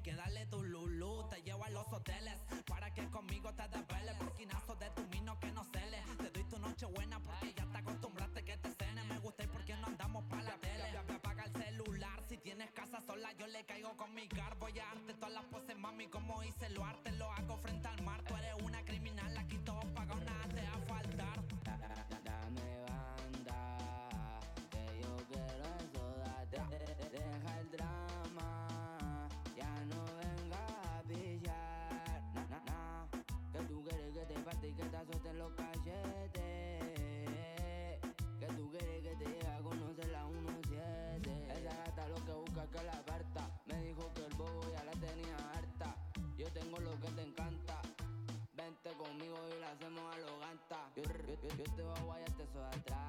Así que dale tu lulú, te llevo a los hoteles para que conmigo te desveles. Porquinazo de tu mino que no cele. Te doy tu noche buena porque ya te acostumbraste que te cene. Me gusta y porque no andamos pa' la tele. Apaga el celular, si tienes casa sola, yo le caigo con mi car. Voy a darte todas las poses, mami, como hice lo arte. Yo, te voy a guayarte eso de atrás.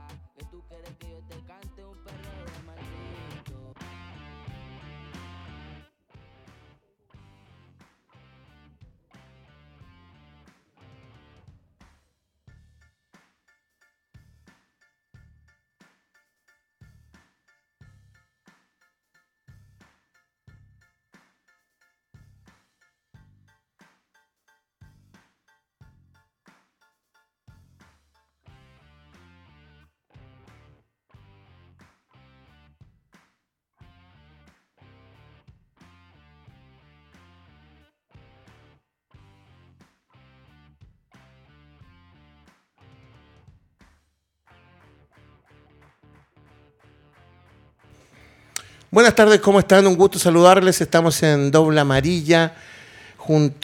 Buenas tardes, ¿cómo están? Un gusto saludarles. Estamos en Doble Amarilla,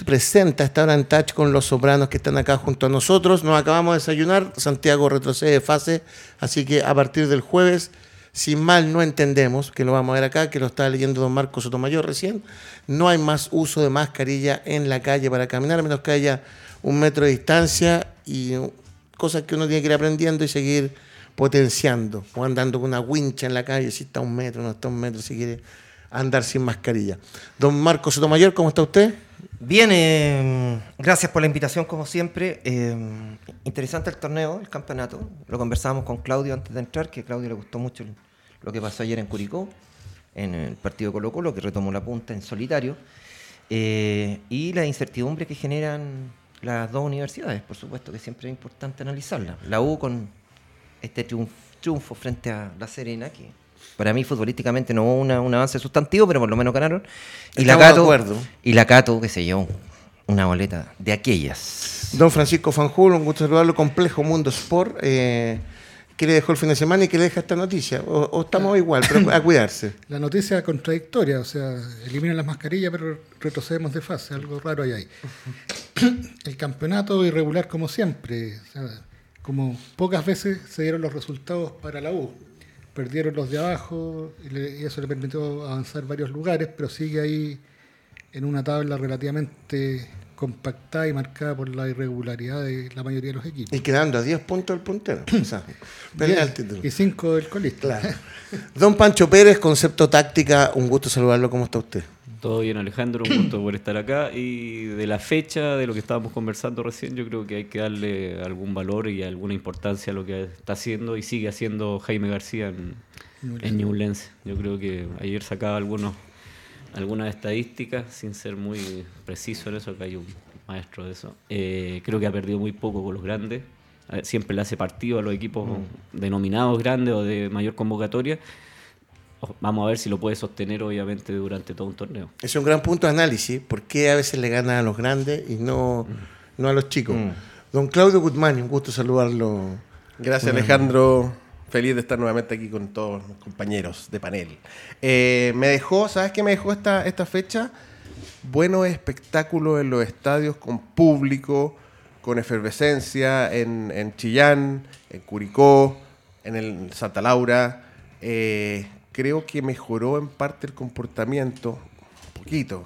presenta esta hora en touch con los sopranos que están acá junto a nosotros. Nos acabamos de desayunar, Santiago retrocede de fase, así que a partir del jueves, si mal no entendemos, que lo vamos a ver acá, que lo está leyendo don Marcos Sotomayor recién, no hay más uso de mascarilla en la calle para caminar, a menos que haya un metro de distancia y cosas que uno tiene que ir aprendiendo y seguir potenciando, o andando con una wincha en la calle, si está un metro, no está un metro, si quiere andar sin mascarilla. Don Marcos Sotomayor, ¿cómo está usted? Bien, eh, gracias por la invitación como siempre. Eh, interesante el torneo, el campeonato. Lo conversábamos con Claudio antes de entrar, que a Claudio le gustó mucho lo que pasó ayer en Curicó, en el partido Colo Colo, que retomó la punta en solitario. Eh, y la incertidumbre que generan las dos universidades, por supuesto que siempre es importante analizarla. La U con este triunf- triunfo frente a La Serena, que para mí futbolísticamente no hubo una- un avance sustantivo, pero por lo menos ganaron. Y la de Cato, acuerdo. y la Cato, que se llevó una boleta de aquellas. Don Francisco Fanjul, un gusto saludarlo, Complejo Mundo Sport. Eh, ¿Qué le dejó el fin de semana y qué le deja esta noticia? O, o estamos igual, pero a cuidarse. La noticia contradictoria, o sea, eliminan las mascarillas pero retrocedemos de fase, algo raro hay ahí. El campeonato irregular como siempre, o sea, como pocas veces se dieron los resultados para la U. Perdieron los de abajo y, le- y eso le permitió avanzar varios lugares, pero sigue ahí en una tabla relativamente compactada y marcada por la irregularidad de la mayoría de los equipos. Y quedando a 10 puntos el puntero. Y cinco del colista. Claro. Don Pancho Pérez, Concepto Táctica, un gusto saludarlo. ¿Cómo está usted? Todo bien, Alejandro, un gusto por estar acá. Y de la fecha, de lo que estábamos conversando recién, yo creo que hay que darle algún valor y alguna importancia a lo que está haciendo y sigue haciendo Jaime García en, en Ñublense. Yo creo que ayer sacaba algunos algunas estadísticas, sin ser muy preciso en eso, que hay un maestro de eso. Eh, creo que ha perdido muy poco con los grandes. Ver, Siempre le hace partido a los equipos denominados grandes o de mayor convocatoria. Vamos a ver si lo puede sostener, obviamente, durante todo un torneo. Es un gran punto de análisis. ¿Por qué a veces le gana a los grandes y no, no a los chicos? Don Claudio Guzmán, un gusto saludarlo. Gracias Alejandro, feliz de estar nuevamente aquí con todos mis compañeros de panel. Eh, me dejó, ¿sabes qué me dejó esta, esta fecha? Buenos espectáculos en los estadios con público, con efervescencia en, en Chillán, en Curicó, en el Santa Laura. Eh, creo que mejoró en parte el comportamiento, un poquito,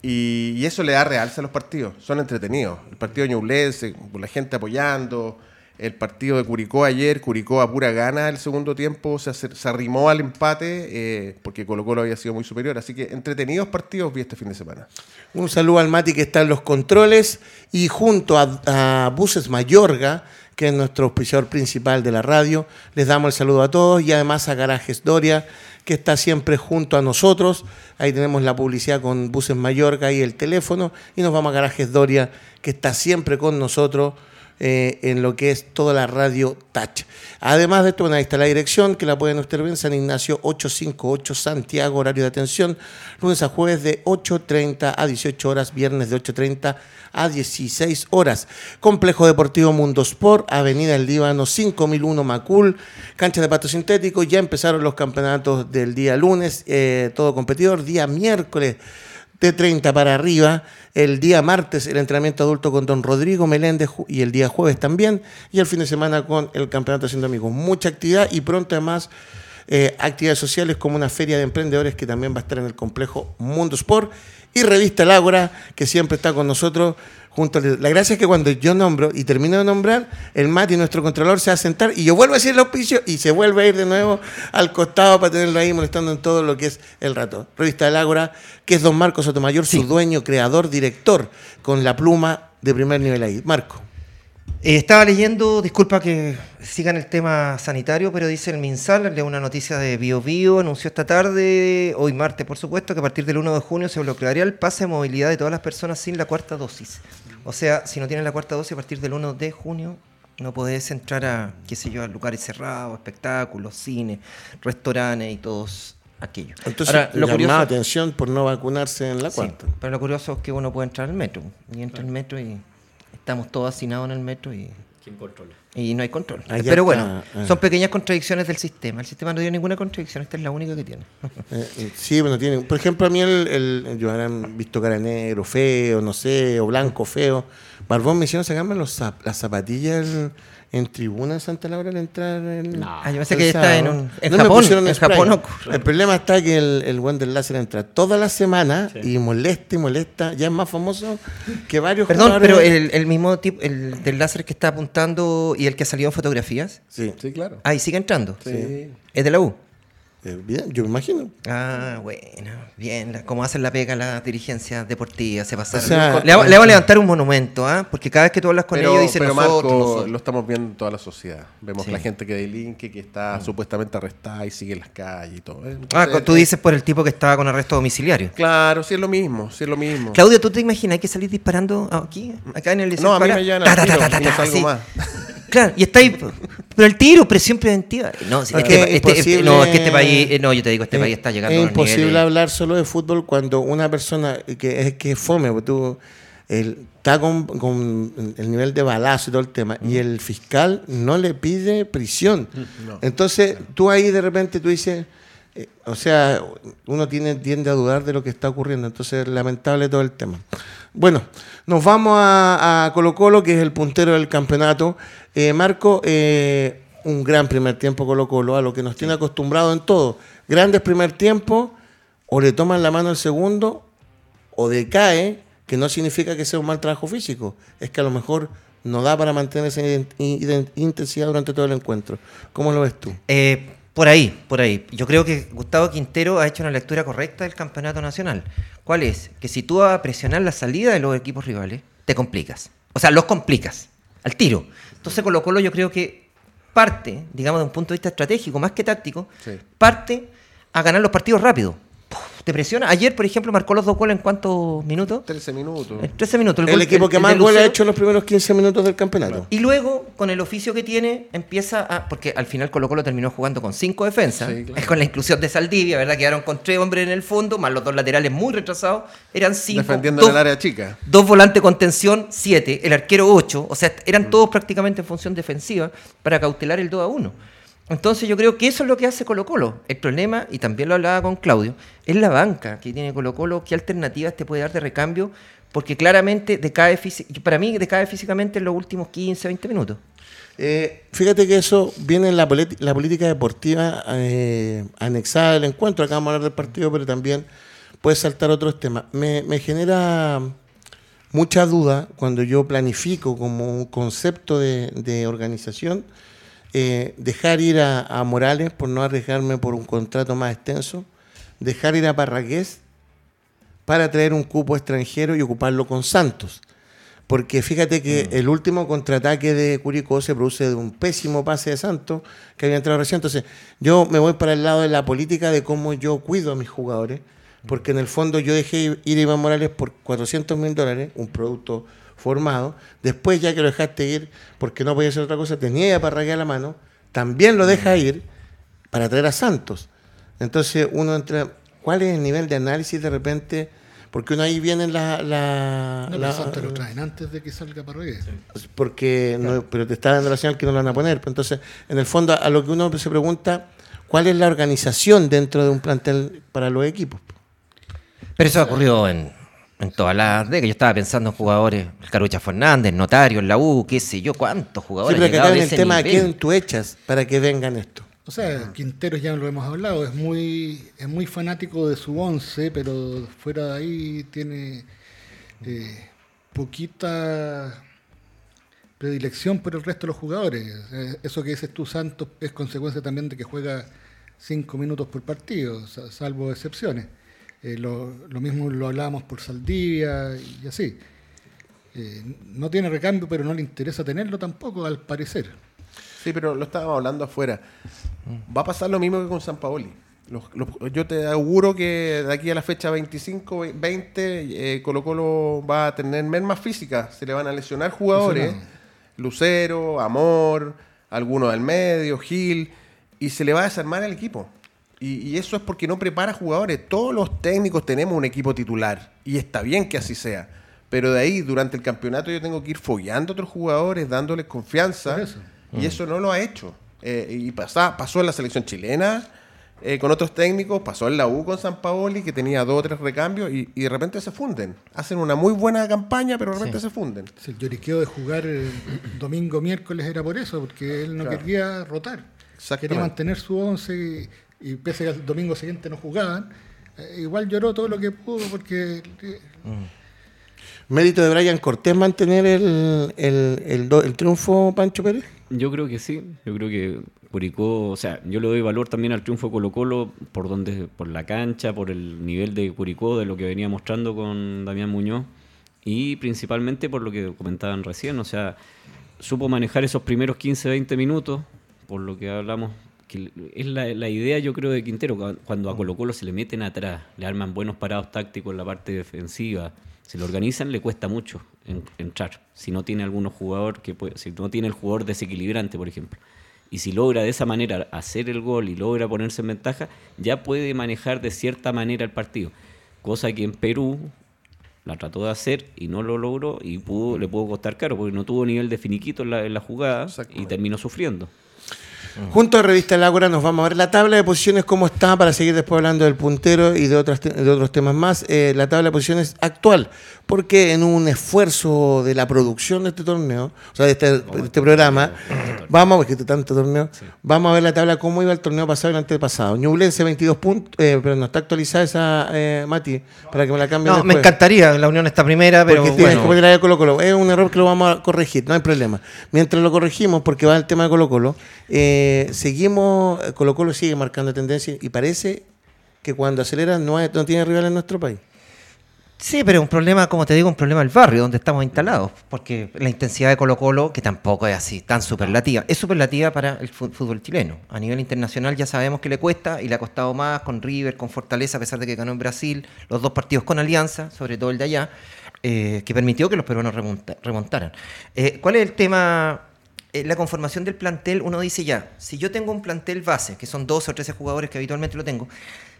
y, eso le da realce a los partidos. Son entretenidos. El partido de Ñublense, la gente apoyando. El partido de Curicó ayer, Curicó a pura gana el segundo tiempo, se arrimó al empate eh, porque Colo Colo había sido muy superior. Así que entretenidos partidos vi este fin de semana. Un saludo al Mati que está en los controles y junto a, a Buses Mayorga, que es nuestro auspiciador principal de la radio, les damos el saludo a todos y además a Garajes Doria, que está siempre junto a nosotros. Ahí tenemos la publicidad con Buses Mayorga y el teléfono y nos vamos a Garajes Doria, que está siempre con nosotros. Eh, en lo que es toda la radio Touch. Además de esto, bueno, ahí está la dirección, que la pueden ustedes ver, San Ignacio 858 Santiago, horario de atención, lunes a jueves de 8.30 a 18 horas, viernes de 8.30 a 16 horas. Complejo Deportivo Mundo Sport, Avenida El Líbano 5001 Macul, cancha de pasto sintético, ya empezaron los campeonatos del día lunes, eh, todo competidor, día miércoles de 30 para arriba. El día martes el entrenamiento adulto con don Rodrigo Meléndez y el día jueves también. Y el fin de semana con el campeonato Haciendo Amigos. Mucha actividad y pronto además eh, actividades sociales como una feria de emprendedores que también va a estar en el complejo Mundo Sport. Y Revista El Ágora, que siempre está con nosotros. Junto a- la gracia es que cuando yo nombro y termino de nombrar, el Mati, nuestro controlador, se va a sentar y yo vuelvo a decir el auspicio y se vuelve a ir de nuevo al costado para tenerlo ahí molestando en todo lo que es el rato. Revista del Ágora, que es don Marco Sotomayor, su dueño, creador, director, con la pluma de primer nivel ahí. Marco. Eh, estaba leyendo, disculpa que sigan el tema sanitario, pero dice el MinSal, leo una noticia de Bio Bio, anunció esta tarde, hoy martes por supuesto, que a partir del 1 de junio se bloquearía el pase de movilidad de todas las personas sin la cuarta dosis. O sea, si no tienes la cuarta dosis a partir del 1 de junio, no podés entrar a, qué sé yo, a lugares cerrados, espectáculos, cines, restaurantes y todos aquellos. Entonces, Ahora, lo curioso, atención por no vacunarse en la Sí, cuarta. pero lo curioso es que uno puede entrar al metro. Y entra al metro y estamos todos hacinados en el metro y, ¿Quién controla? y no hay control. Allá pero está, bueno, ah. son pequeñas contradicciones del sistema. El sistema no dio ninguna contradicción, esta es la única que tiene. Eh, eh, sí, bueno, tiene. Por ejemplo, a mí el, el, yo habrán visto cara negro, feo, no sé, o blanco, feo. Barbón me hicieron sacarme los zap- las zapatillas en, en tribuna de Santa Laura al entrar el, No. Ah, yo pensé el que está en, sábado. un- en No Japón. En spray. Japón ocurre. El problema está que el, el buen del láser entra toda la semana Sí. y molesta y molesta. Ya es más famoso que varios Perdón, jugadores- pero el, el mismo tipo, el del láser que está apuntando y el que ha salido en fotografías, Sí. Sí, claro. ahí sigue entrando. Sí. Es de la U. Eh, bien, yo me imagino. Ah, bueno, bien. Como hacen la pega las dirigencias deportivas, se pasaron. O sea, le, vamos, le vamos a levantar un monumento, ¿ah? Porque cada vez que tú hablas con Pero, ellos dicen pero nosotros, Marco, nosotros. lo estamos viendo en toda la sociedad. Vemos Sí. la gente que delinque, que está supuestamente arrestada y sigue en las calles y todo. Eh, Ah, eh, tú eh, dices por el tipo que estaba con arresto domiciliario. Claro, sí es lo mismo, sí es lo mismo. Claudio, ¿tú te imaginas que salir disparando aquí, acá en el No, a mí me llevan ta, ta, ta, ta, no ta, salgo así. más. Claro, y está ahí, pero el tiro, presión preventiva. No, si- Es es que que, es este- este- no, es que este país, eh, no, yo te digo, este Es- país está llegando Es a imposible niveles- hablar solo de fútbol cuando una persona que es que fome, porque tú el- está con, con el nivel de balazo y todo el tema, y el fiscal no le pide prisión. Entonces, tú ahí de repente tú dices, eh, o sea, uno tiene, tiende a dudar de lo que está ocurriendo. Entonces, lamentable todo el tema. Bueno, nos vamos a, a Colo Colo, que es el puntero del campeonato. Eh, Marco, eh, un gran primer tiempo Colo Colo, a lo que nos tiene acostumbrado en todo. Grandes primer tiempo, o le toman la mano el segundo, o decae, que no significa que sea un mal trabajo físico, es que a lo mejor no da para mantener esa intensidad durante todo el encuentro. ¿Cómo lo ves tú? Eh, por ahí, por ahí. Yo creo que Gustavo Quintero ha hecho una lectura correcta del campeonato nacional. ¿Cuál es? Que si tú vas a presionar la salida de los equipos rivales, te complicas. O sea, los complicas al tiro. Entonces Colo Colo yo creo que parte, digamos, de un punto de vista estratégico, más que táctico, Sí. parte a ganar los partidos rápido. Te presiona. Ayer, por ejemplo, marcó los dos goles en cuántos minutos? 13 minutos. En 13 minutos. El, gol- equipo que el más goles ha hecho en los primeros 15 minutos del campeonato. Y luego, con el oficio que tiene, empieza a. Porque al final Colo Colo terminó jugando con cinco defensas. Sí, claro. Es con la inclusión de Saldivia, ¿verdad? Quedaron con tres hombres en el fondo, más los dos laterales muy retrasados. Eran cinco. Defendiendo dos, en el área chica. dos volantes con tensión, siete. El arquero, ocho. O sea, eran todos prácticamente en función defensiva para cautelar el 2 a 1. Entonces yo creo que eso es lo que hace Colo Colo. El problema, y también lo hablaba con Claudio, es la banca que tiene Colo Colo, qué alternativas te puede dar de recambio, porque claramente decae para mí decae físicamente en los últimos 15, 20 minutos. Eh, fíjate que eso viene en la política deportiva eh, anexada al encuentro. Acá vamos a hablar del partido, pero también puede saltar otros temas. Me, me genera mucha duda cuando yo planifico como un concepto de, de organización eh, dejar ir a, a Morales por no arriesgarme por un contrato más extenso, dejar ir a Parragués para traer un cupo extranjero y ocuparlo con Santos. Porque fíjate que el último contraataque de Curicó se produce de un pésimo pase de Santos que había entrado recién. Entonces, yo me voy para el lado de la política de cómo yo cuido a mis jugadores. Porque en el fondo yo dejé ir a Iván Morales por 400 mil dólares, un producto formado. Después, ya que lo dejaste ir, porque no podía hacer otra cosa, tenía a Parragués a la mano, también lo deja ir para traer a Santos. Entonces, uno entra. ¿Cuál es el nivel de análisis de repente? Porque uno ahí viene la. la, No, la- pero Santos lo traen antes de que salga Parragués. porque no- pero te está dando la señal que no lo van a poner. Entonces, en el fondo, a lo que uno se pregunta, ¿cuál es la organización dentro de un plantel para los equipos? Pero eso ha ocurrido en, en todas las décadas. Yo estaba pensando en jugadores, el Carucha Fernández, Notario, la U, qué sé yo, cuántos Sí, jugadores. pero que en de el tema, ¿a nivel. quién tú echas para que vengan esto? O sea, Quinteros ya lo hemos hablado, es muy, es muy fanático de su once, pero fuera de ahí tiene eh, poquita predilección por el resto de los jugadores. Eh, eso que dices tú, Santos, es consecuencia también de que juega cinco minutos por partido, sa- salvo excepciones. Eh, lo, lo mismo lo hablábamos por Saldivia y así. Eh, no tiene recambio, pero no le interesa tenerlo tampoco, al parecer. Sí, pero lo estábamos hablando afuera. Va a pasar lo mismo que con San Paoli. Los- los- yo te auguro que de aquí a la fecha 25, 20, eh, Colo Colo va a tener mermas físicas. Se le van a lesionar jugadores. Lucero, Amor, alguno del medio, Gil. Y se le va a desarmar el equipo. Y, y eso es porque no prepara jugadores. Todos los técnicos tenemos un equipo titular. Y está bien que así sea. Pero de ahí, durante el campeonato, yo tengo que ir fogueando a otros jugadores, dándoles confianza. Eso. Y eso no lo ha hecho. Eh, y pasa- pasó en la selección chilena eh, con otros técnicos, pasó en la U con San Paoli, que tenía dos o tres recambios, y, y de repente se funden. Hacen una muy buena campaña, pero de repente se funden. Si el lloriqueo de jugar eh, domingo, miércoles era por eso, porque él no Claro. quería rotar. Quería mantener su once y, y pese a que el domingo siguiente no jugaban, eh, igual lloró todo lo que pudo porque eh, ¿Mérito de Brian Cortés mantener el, el, el do- el triunfo, Pancho Pérez? Yo creo que sí, yo creo que Curicó, o sea, yo le doy valor también al triunfo de Colo Colo por donde, por la cancha, por el nivel de Curicó, de lo que venía mostrando con Damián Muñoz y principalmente por lo que comentaban recién, o sea, supo manejar esos primeros 15, 20 minutos, por lo que hablamos, que es la, la idea yo creo de Quintero, cu- cuando a Colo Colo se le meten atrás, le arman buenos parados tácticos en la parte defensiva, se lo organizan, le cuesta mucho en- entrar, si no tiene algunos jugador que puede, si no tiene el jugador desequilibrante, por ejemplo. Y si logra de esa manera hacer el gol y logra ponerse en ventaja, ya puede manejar de cierta manera el partido. Cosa que en Perú la trató de hacer y no lo logró y pudo, le pudo costar caro porque no tuvo nivel de finiquito en la, en la jugada y terminó sufriendo. Junto a Revista El Ágora nos vamos a ver la tabla de posiciones cómo está para seguir después hablando del puntero y de, otras te- de otros temas más. Eh, la tabla de posiciones actual, porque en un esfuerzo de la producción de este torneo, o sea, de este, de este programa, vamos, porque este tanto torneo, vamos a ver la tabla cómo iba el torneo pasado y el antepasado. Ñublense 22 puntos, eh, pero no está actualizada esa, eh, Mati, para que me la cambien No, me encantaría, la Unión está primera, pero Porque tienes bueno. que ahí a Colo Colo. Es un error que lo vamos a corregir, no hay problema. Mientras lo corregimos, porque va el tema de Colo Colo, eh, seguimos, Colo Colo sigue marcando tendencia y parece que cuando acelera no, tiene rival en nuestro país. Sí, pero un problema, como te digo, un problema del barrio donde estamos instalados. Porque la intensidad de Colo Colo, que tampoco es así, tan superlativa, es superlativa para el fútbol chileno. A nivel internacional ya sabemos que le cuesta y le ha costado más con River, con Fortaleza, a pesar de que ganó en Brasil, los dos partidos con Alianza, sobre todo el de allá, eh, que permitió que los peruanos remonta- remontaran. Eh, ¿Cuál es el tema? Eh, la conformación del plantel, uno dice ya, si yo tengo un plantel base, que son 12 o 13 jugadores que habitualmente lo tengo,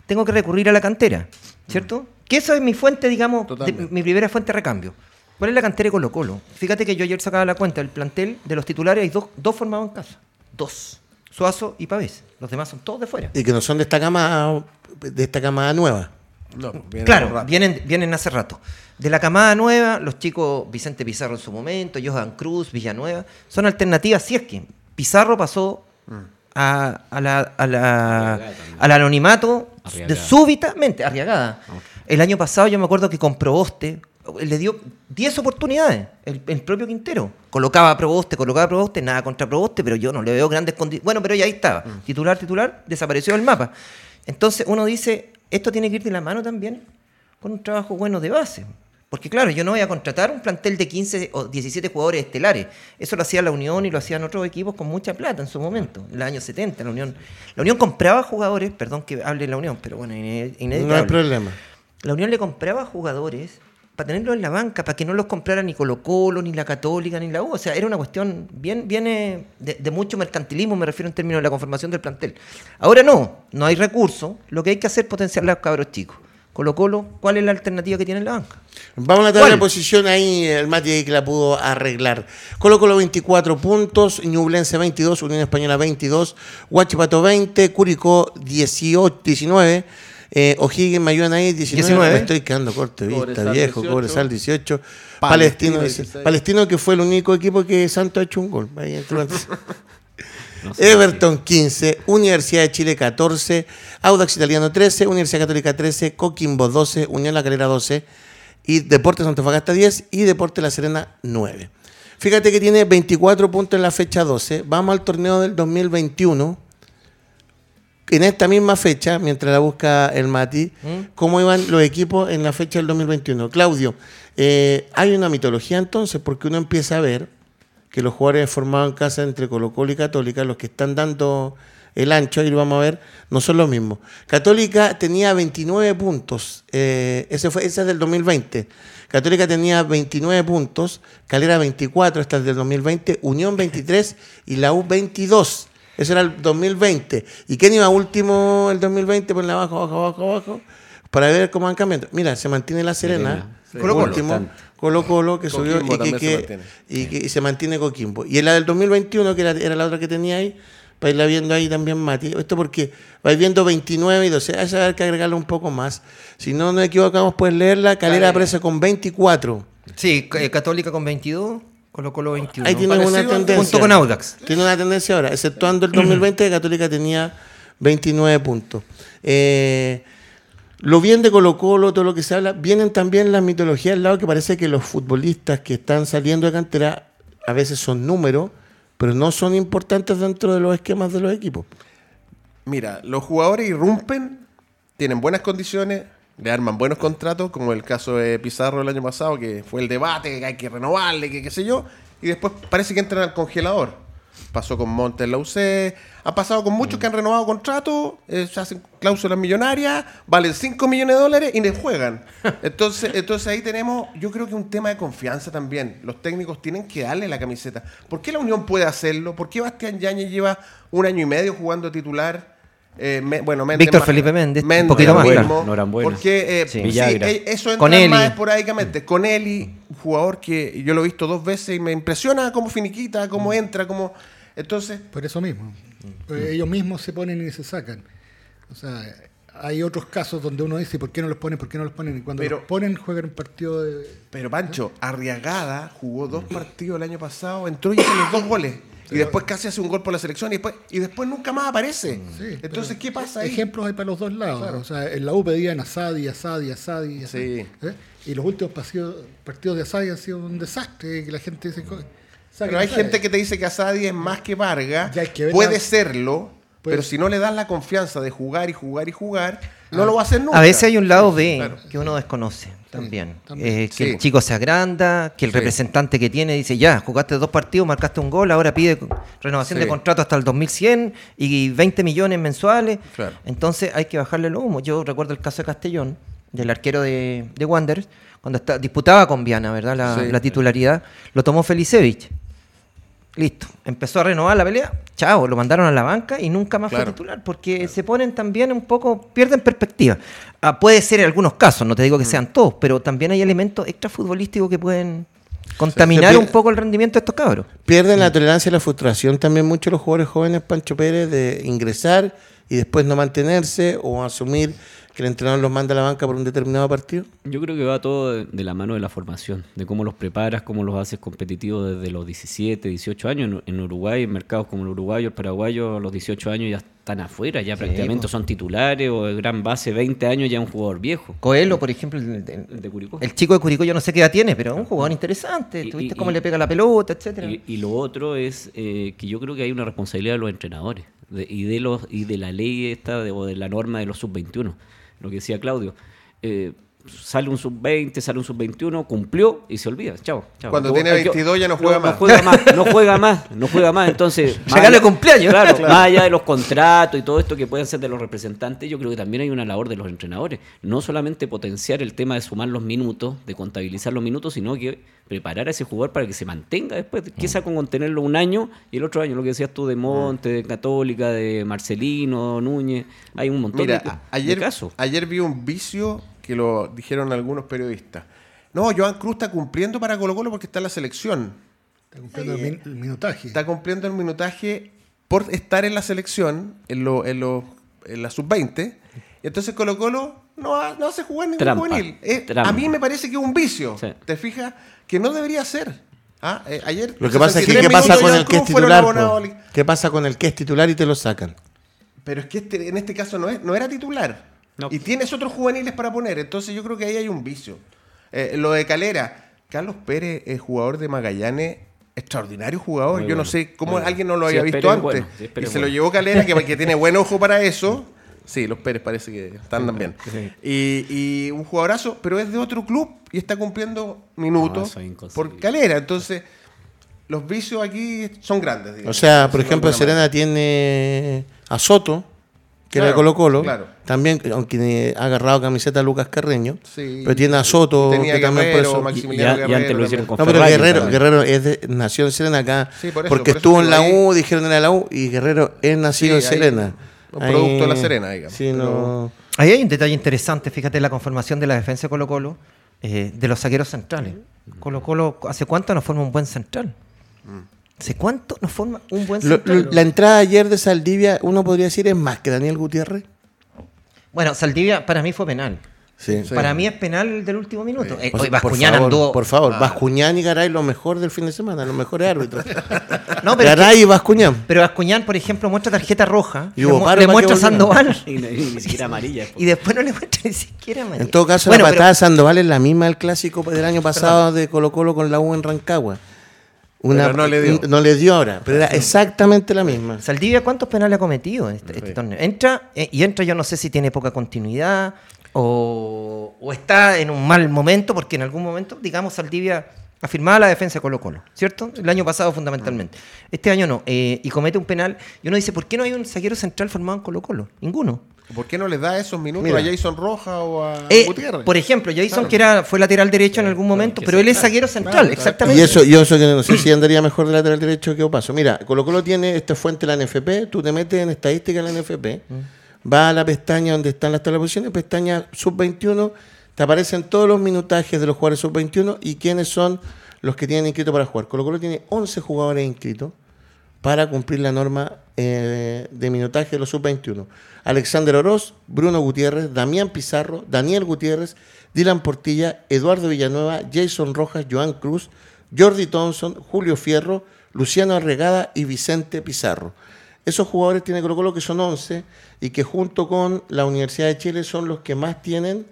tengo que recurrir a la cantera, ¿cierto? Que eso es mi fuente, digamos, de- mi primera fuente de recambio. ¿Cuál es la cantera de Colo Colo? Fíjate que yo ayer sacaba la cuenta, el plantel de los titulares hay dos, dos formados en casa. Dos. Suazo y Pavés. Los demás son todos de fuera. Y que no son de esta cama, de esta camada nueva. No, Claro, vienen, vienen hace rato. De la camada nueva, los chicos Vicente Pizarro en su momento, Johan Cruz, Villanueva, son alternativas si es que Pizarro pasó a, a la, a al anonimato de súbitamente, arriagada. El año pasado yo me acuerdo que con Proboste le dio 10 oportunidades, el, el propio Quintero. Colocaba a Proboste, colocaba a Proboste, nada contra Proboste, pero yo no le veo grandes condiciones. Bueno, pero ya ahí estaba. Titular, titular, desapareció del mapa. Entonces uno dice, esto tiene que ir de la mano también con un trabajo bueno de base. Porque claro, yo no voy a contratar un plantel de 15 o 17 jugadores estelares. Eso lo hacía la Unión y lo hacían otros equipos con mucha plata en su momento, en los años 70. La Unión, la Unión compraba jugadores, perdón que hable de la Unión, pero bueno, ine- No hay inevitable. problema. La Unión le compraba jugadores para tenerlos en la banca, para que no los comprara ni Colo Colo, ni la Católica, ni la U. O sea, era una cuestión bien, viene de, de mucho mercantilismo, me refiero en términos de la conformación del plantel. Ahora no, no hay recursos, lo que hay que hacer es potenciar a los cabros chicos. Colo Colo, ¿cuál es la alternativa que tiene en la banca? Vamos a la tabla de ¿Cuál? posición ahí, el Mati ahí que la pudo arreglar. Colo Colo 24 puntos, Ñublense 22, Unión Española 22, Huachipato 20, Curicó 18, 19, eh, O'Higgins Mayuana ahí 19, 19. Me estoy quedando corto de vista, Cobresal viejo, 18, Cobresal 18, Palestino Palestino, 16. Palestino que fue el único equipo que Santo ha hecho un gol. Ahí entró antes. No sé, Everton 15, Universidad de Chile 14, Audax Italiano 13, Universidad Católica 13, Coquimbo 12, Unión La Calera 12 y Deportes Antofagasta 10 y Deportes La Serena 9. Fíjate que tiene 24 puntos en la fecha 12. Vamos al torneo del 2021. En esta misma fecha, mientras la busca el Mati, ¿cómo iban los equipos en la fecha del 2021? Claudio, eh, hay una mitología entonces, porque uno empieza a ver que los jugadores formados en casa entre Colo Colo y Católica, los que están dando el ancho, ahí lo vamos a ver, no son los mismos. Católica tenía 29 puntos, eh, ese, fue, ese es del 2020. Católica tenía 29 puntos, Calera 24, esta es del 2020, Unión 23 y la U 22. Eso era el 2020. ¿Y quién iba último el 2020? Ponle abajo, abajo, abajo, abajo, para ver cómo van cambiando. Mira, se mantiene la Serena. Colo Colo-Colo. último, Colo Colo, que Coquimbo subió y que, se y, que- y se mantiene Coquimbo. Y en la del 2021, que era, era la otra que tenía ahí, para irla viendo ahí también Mati. Esto porque vais viendo 29 y 12. Hay que haber que agregarle un poco más. Si no nos equivocamos, puedes leerla. Calera aparece con 24. Sí, eh, Católica con 22, Colo Colo 21. Ahí tiene Parecido una tendencia. Junto con Audax. Tiene una tendencia ahora, exceptuando el 2020, que Católica tenía 29 puntos. Eh, lo bien de Colo Colo, todo lo que se habla, vienen también las mitologías al lado que parece que los futbolistas que están saliendo de cantera a veces son números, pero no son importantes dentro de los esquemas de los equipos. Mira, los jugadores irrumpen, tienen buenas condiciones, le arman buenos contratos, como el caso de Pizarro el año pasado, que fue el debate, que hay que renovarle, que qué sé yo, y después parece que entran al congelador. Pasó con Montes la UC, ha pasado con muchos que han renovado contratos, eh, se hacen cláusulas millonarias, valen 5 millones de dólares y les juegan. Entonces, entonces ahí tenemos, yo creo que un tema de confianza también. Los técnicos tienen que darle la camiseta. ¿Por qué la Unión puede hacerlo? ¿Por qué Bastián Yañez lleva un año y medio jugando titular? Eh, me- bueno, Méndez Víctor más- Felipe Méndez, un poquito más, mismo, claro. Norambuena. Porque eh, Sí. sí, Villagra. eh, eso entra Con Eli. más esporádicamente. Con Eli, un jugador que yo lo he visto dos veces y me impresiona cómo finiquita, cómo entra, cómo... Entonces, Por eso mismo. Pues ellos mismos se ponen y se sacan. O sea, hay otros casos donde uno dice, ¿por qué no los ponen? ¿Por qué no los ponen? Y cuando Pero- los ponen, juegan un partido de... Pero Pancho, Arriagada jugó dos partidos el año pasado, entró y hizo los dos goles. Y después casi hace un gol por la selección y después, y después nunca más aparece. Sí, Entonces, ¿qué pasa ahí? Ejemplos hay para los dos lados. O sea, en la U pedían a Sadi, a Sadi, a Sadi. a Sí. ¿eh? Y los últimos partidos, partidos de Asadi han sido un desastre. Que la gente dice, "Co- saquen Pero hay a Asadi". gente que te dice que Asadi es más que Vargas. Puede la- serlo, pero si no le das la confianza de jugar y jugar y jugar, no lo va a hacer nunca. A veces hay un lado B Claro. que uno desconoce también. también. Eh, que Sí. el chico se agranda, que el Sí. representante que tiene dice, ya, jugaste dos partidos, marcaste un gol, ahora pide renovación Sí. de contrato hasta el 2100 y 20 millones mensuales. Claro. Entonces hay que bajarle el humo. Yo recuerdo el caso de Castellón, del arquero de, de Wanderers, cuando está, disputaba con Viana, ¿verdad? La, la titularidad, lo tomó Felicevich. Listo, empezó a renovar la pelea, chao, lo mandaron a la banca y nunca más Claro. fue titular, porque se ponen también un poco, pierden perspectiva. Ah, puede ser en algunos casos, no te digo que Mm. sean todos, pero también hay elementos extrafutbolísticos que pueden contaminar un poco el rendimiento de estos cabros. Pierden la tolerancia y la frustración también muchos los jugadores jóvenes, Pancho Pérez, de ingresar y después no mantenerse o asumir que el entrenador los manda a la banca por un determinado partido. Yo creo que va todo de, la mano de la formación, de cómo los preparas, cómo los haces competitivos desde los 17, 18 años. En, Uruguay, en mercados como el uruguayo, el paraguayo, a los 18 años ya están afuera, ya prácticamente son titulares o de gran base, 20 años ya un jugador viejo. Coelho, por ejemplo, el, el- El de Curicó. el chico de Curicó yo no sé qué edad tiene, pero es un jugador interesante. Y- Tuviste y- cómo y- le pega la pelota, etcétera. Y, y lo otro es eh, que yo creo que hay una responsabilidad de los entrenadores de- y de los y de la ley esta de- o de la norma de los sub-21, lo que decía Claudio. Eh, sale un sub-20, sale un sub-21, cumplió y se olvida. Chao. chao. Cuando No- tiene hay que- 22 ya no juega No más. juega más, no juega más, no juega más. Entonces, allá- cumpleaños. Claro, Claro. más allá de los contratos y todo esto que pueden ser de los representantes, yo creo que también hay una labor de los entrenadores. No solamente potenciar el tema de sumar los minutos, de contabilizar los minutos, sino que preparar a ese jugador para que se mantenga después. ¿Qué saco con tenerlo un año y el otro año? Lo que decías tú de Monte, de Católica, de Marcelino, Núñez. Hay un montón Mira, de, a- de ayer, casos. ayer vi un vicio que lo dijeron algunos periodistas. No, Joan Cruz está cumpliendo para Colo Colo porque está en la selección. Está cumpliendo el, min- el minutaje. Está cumpliendo el minutaje por estar en la selección, en, lo, en, lo- en la sub-20. Y entonces Colo Colo no, ha- no hace jugar ningún Trampa, juvenil. Eh, a mí me parece que es un vicio. Sí. ¿Te fijas? Que no debería ser. Ah, eh, ayer Lo que pasa es que 63 ¿qué pasa con el que es titular? ¿Qué pasa con el que es titular y te lo sacan? Pero es que este, en este caso no, es, no era titular. No. Y tienes otros juveniles para poner. Entonces yo creo que ahí hay un vicio. Eh, lo de Calera. Carlos Pérez es jugador de Magallanes. Extraordinario jugador. Muy yo no sé cómo bueno. alguien no lo había visto antes. bueno, sí, y se lo llevó Calera, que, que tiene buen ojo para eso. Sí, los Pérez parece que están también. sí. Y, y un jugadorazo, pero es de otro club y está cumpliendo minutos por Calera. Entonces, los vicios aquí son grandes. O sea, por ejemplo, manera. Serena tiene a Soto, que era de Colo Colo. claro. También, aunque ha agarrado camiseta Lucas Carreño. Sí. Pero tiene a Soto, Tenía que también por Guerrero, eso- Maximiliano y- y Guerrero antes lo hicieron también. con No, pero Ferrari Guerrero, también. Guerrero es de- nació en Serena acá. Sí, por eso, porque por eso estuvo en la ahí. U, dijeron en la U, y Guerrero es nacido Sí, en ahí, Serena. un producto de la Serena, digamos. Sí, no. Ahí hay un detalle interesante, fíjate la conformación de la defensa de Colo Colo, eh, de los zagueros centrales. Colo Colo, ¿hace cuánto nos forma un buen central? ¿Hace cuánto nos forma un buen Lo- central? lo- la entrada ayer de Saldivia, uno podría decir, es más que Daniel Gutiérrez. Bueno, Saldivia para mí fue penal. Sí. Sí. Para mí es penal el del último minuto. Eh, sea, hoy Bascuñán favor, andó. Por favor, Bascuñán y Garay, lo mejor del fin de semana, los mejores árbitros. No, pero, es que- Garay y Bascuñán. pero Bascuñán, por ejemplo, muestra tarjeta roja. Y le hubo mu- paro le muestra. Sandoval. Y, ni, ni siquiera amarilla. Y después no le muestra ni siquiera amarilla. En todo caso, Bueno, la pero- patada de Sandoval es la misma del clásico del año pasado de Colo Colo con la U en Rancagua. Una, Pero no le dio. No le dio ahora, pero era exactamente la misma. Saldivia, ¿cuántos penales ha cometido en este, este torneo? Entra, eh, y entra, yo no sé si tiene poca continuidad o, o está en un mal momento, porque en algún momento, digamos, Saldivia afirmaba la defensa de Colo Colo, ¿cierto? El año pasado fundamentalmente. Este año no. eh, y comete un penal. Y uno dice, ¿por qué no hay un zaguero central formado en Colo Colo? Ninguno. ¿Por qué no les da esos minutos Mira. a Jason Roja o a Eh, Gutiérrez? por ejemplo, Jason, que era, fue lateral derecho en algún momento, pero él es zaguero central, Claro, exactamente. Y eso, yo eso que no sé si andaría mejor de lateral derecho que Opaso. Mira, Colo Colo tiene esta fuente la NFP, tú te metes en estadística de la NFP, vas a la pestaña donde están las tablas de posiciones, pestaña sub-21, te aparecen todos los minutajes de los jugadores sub-21 y quiénes son los que tienen inscrito para jugar. Colo Colo tiene 11 jugadores inscritos para cumplir la norma eh, de minutaje de los sub-21. Alexander Oroz, Bruno Gutiérrez, Damián Pizarro, Daniel Gutiérrez, Dylan Portilla, Eduardo Villanueva, Jason Rojas, Joan Cruz, Jordi Thompson, Julio Fierro, Luciano Arregada y Vicente Pizarro. Esos jugadores tiene Colo Colo que son 11 y que junto con la Universidad de Chile son los que más tienen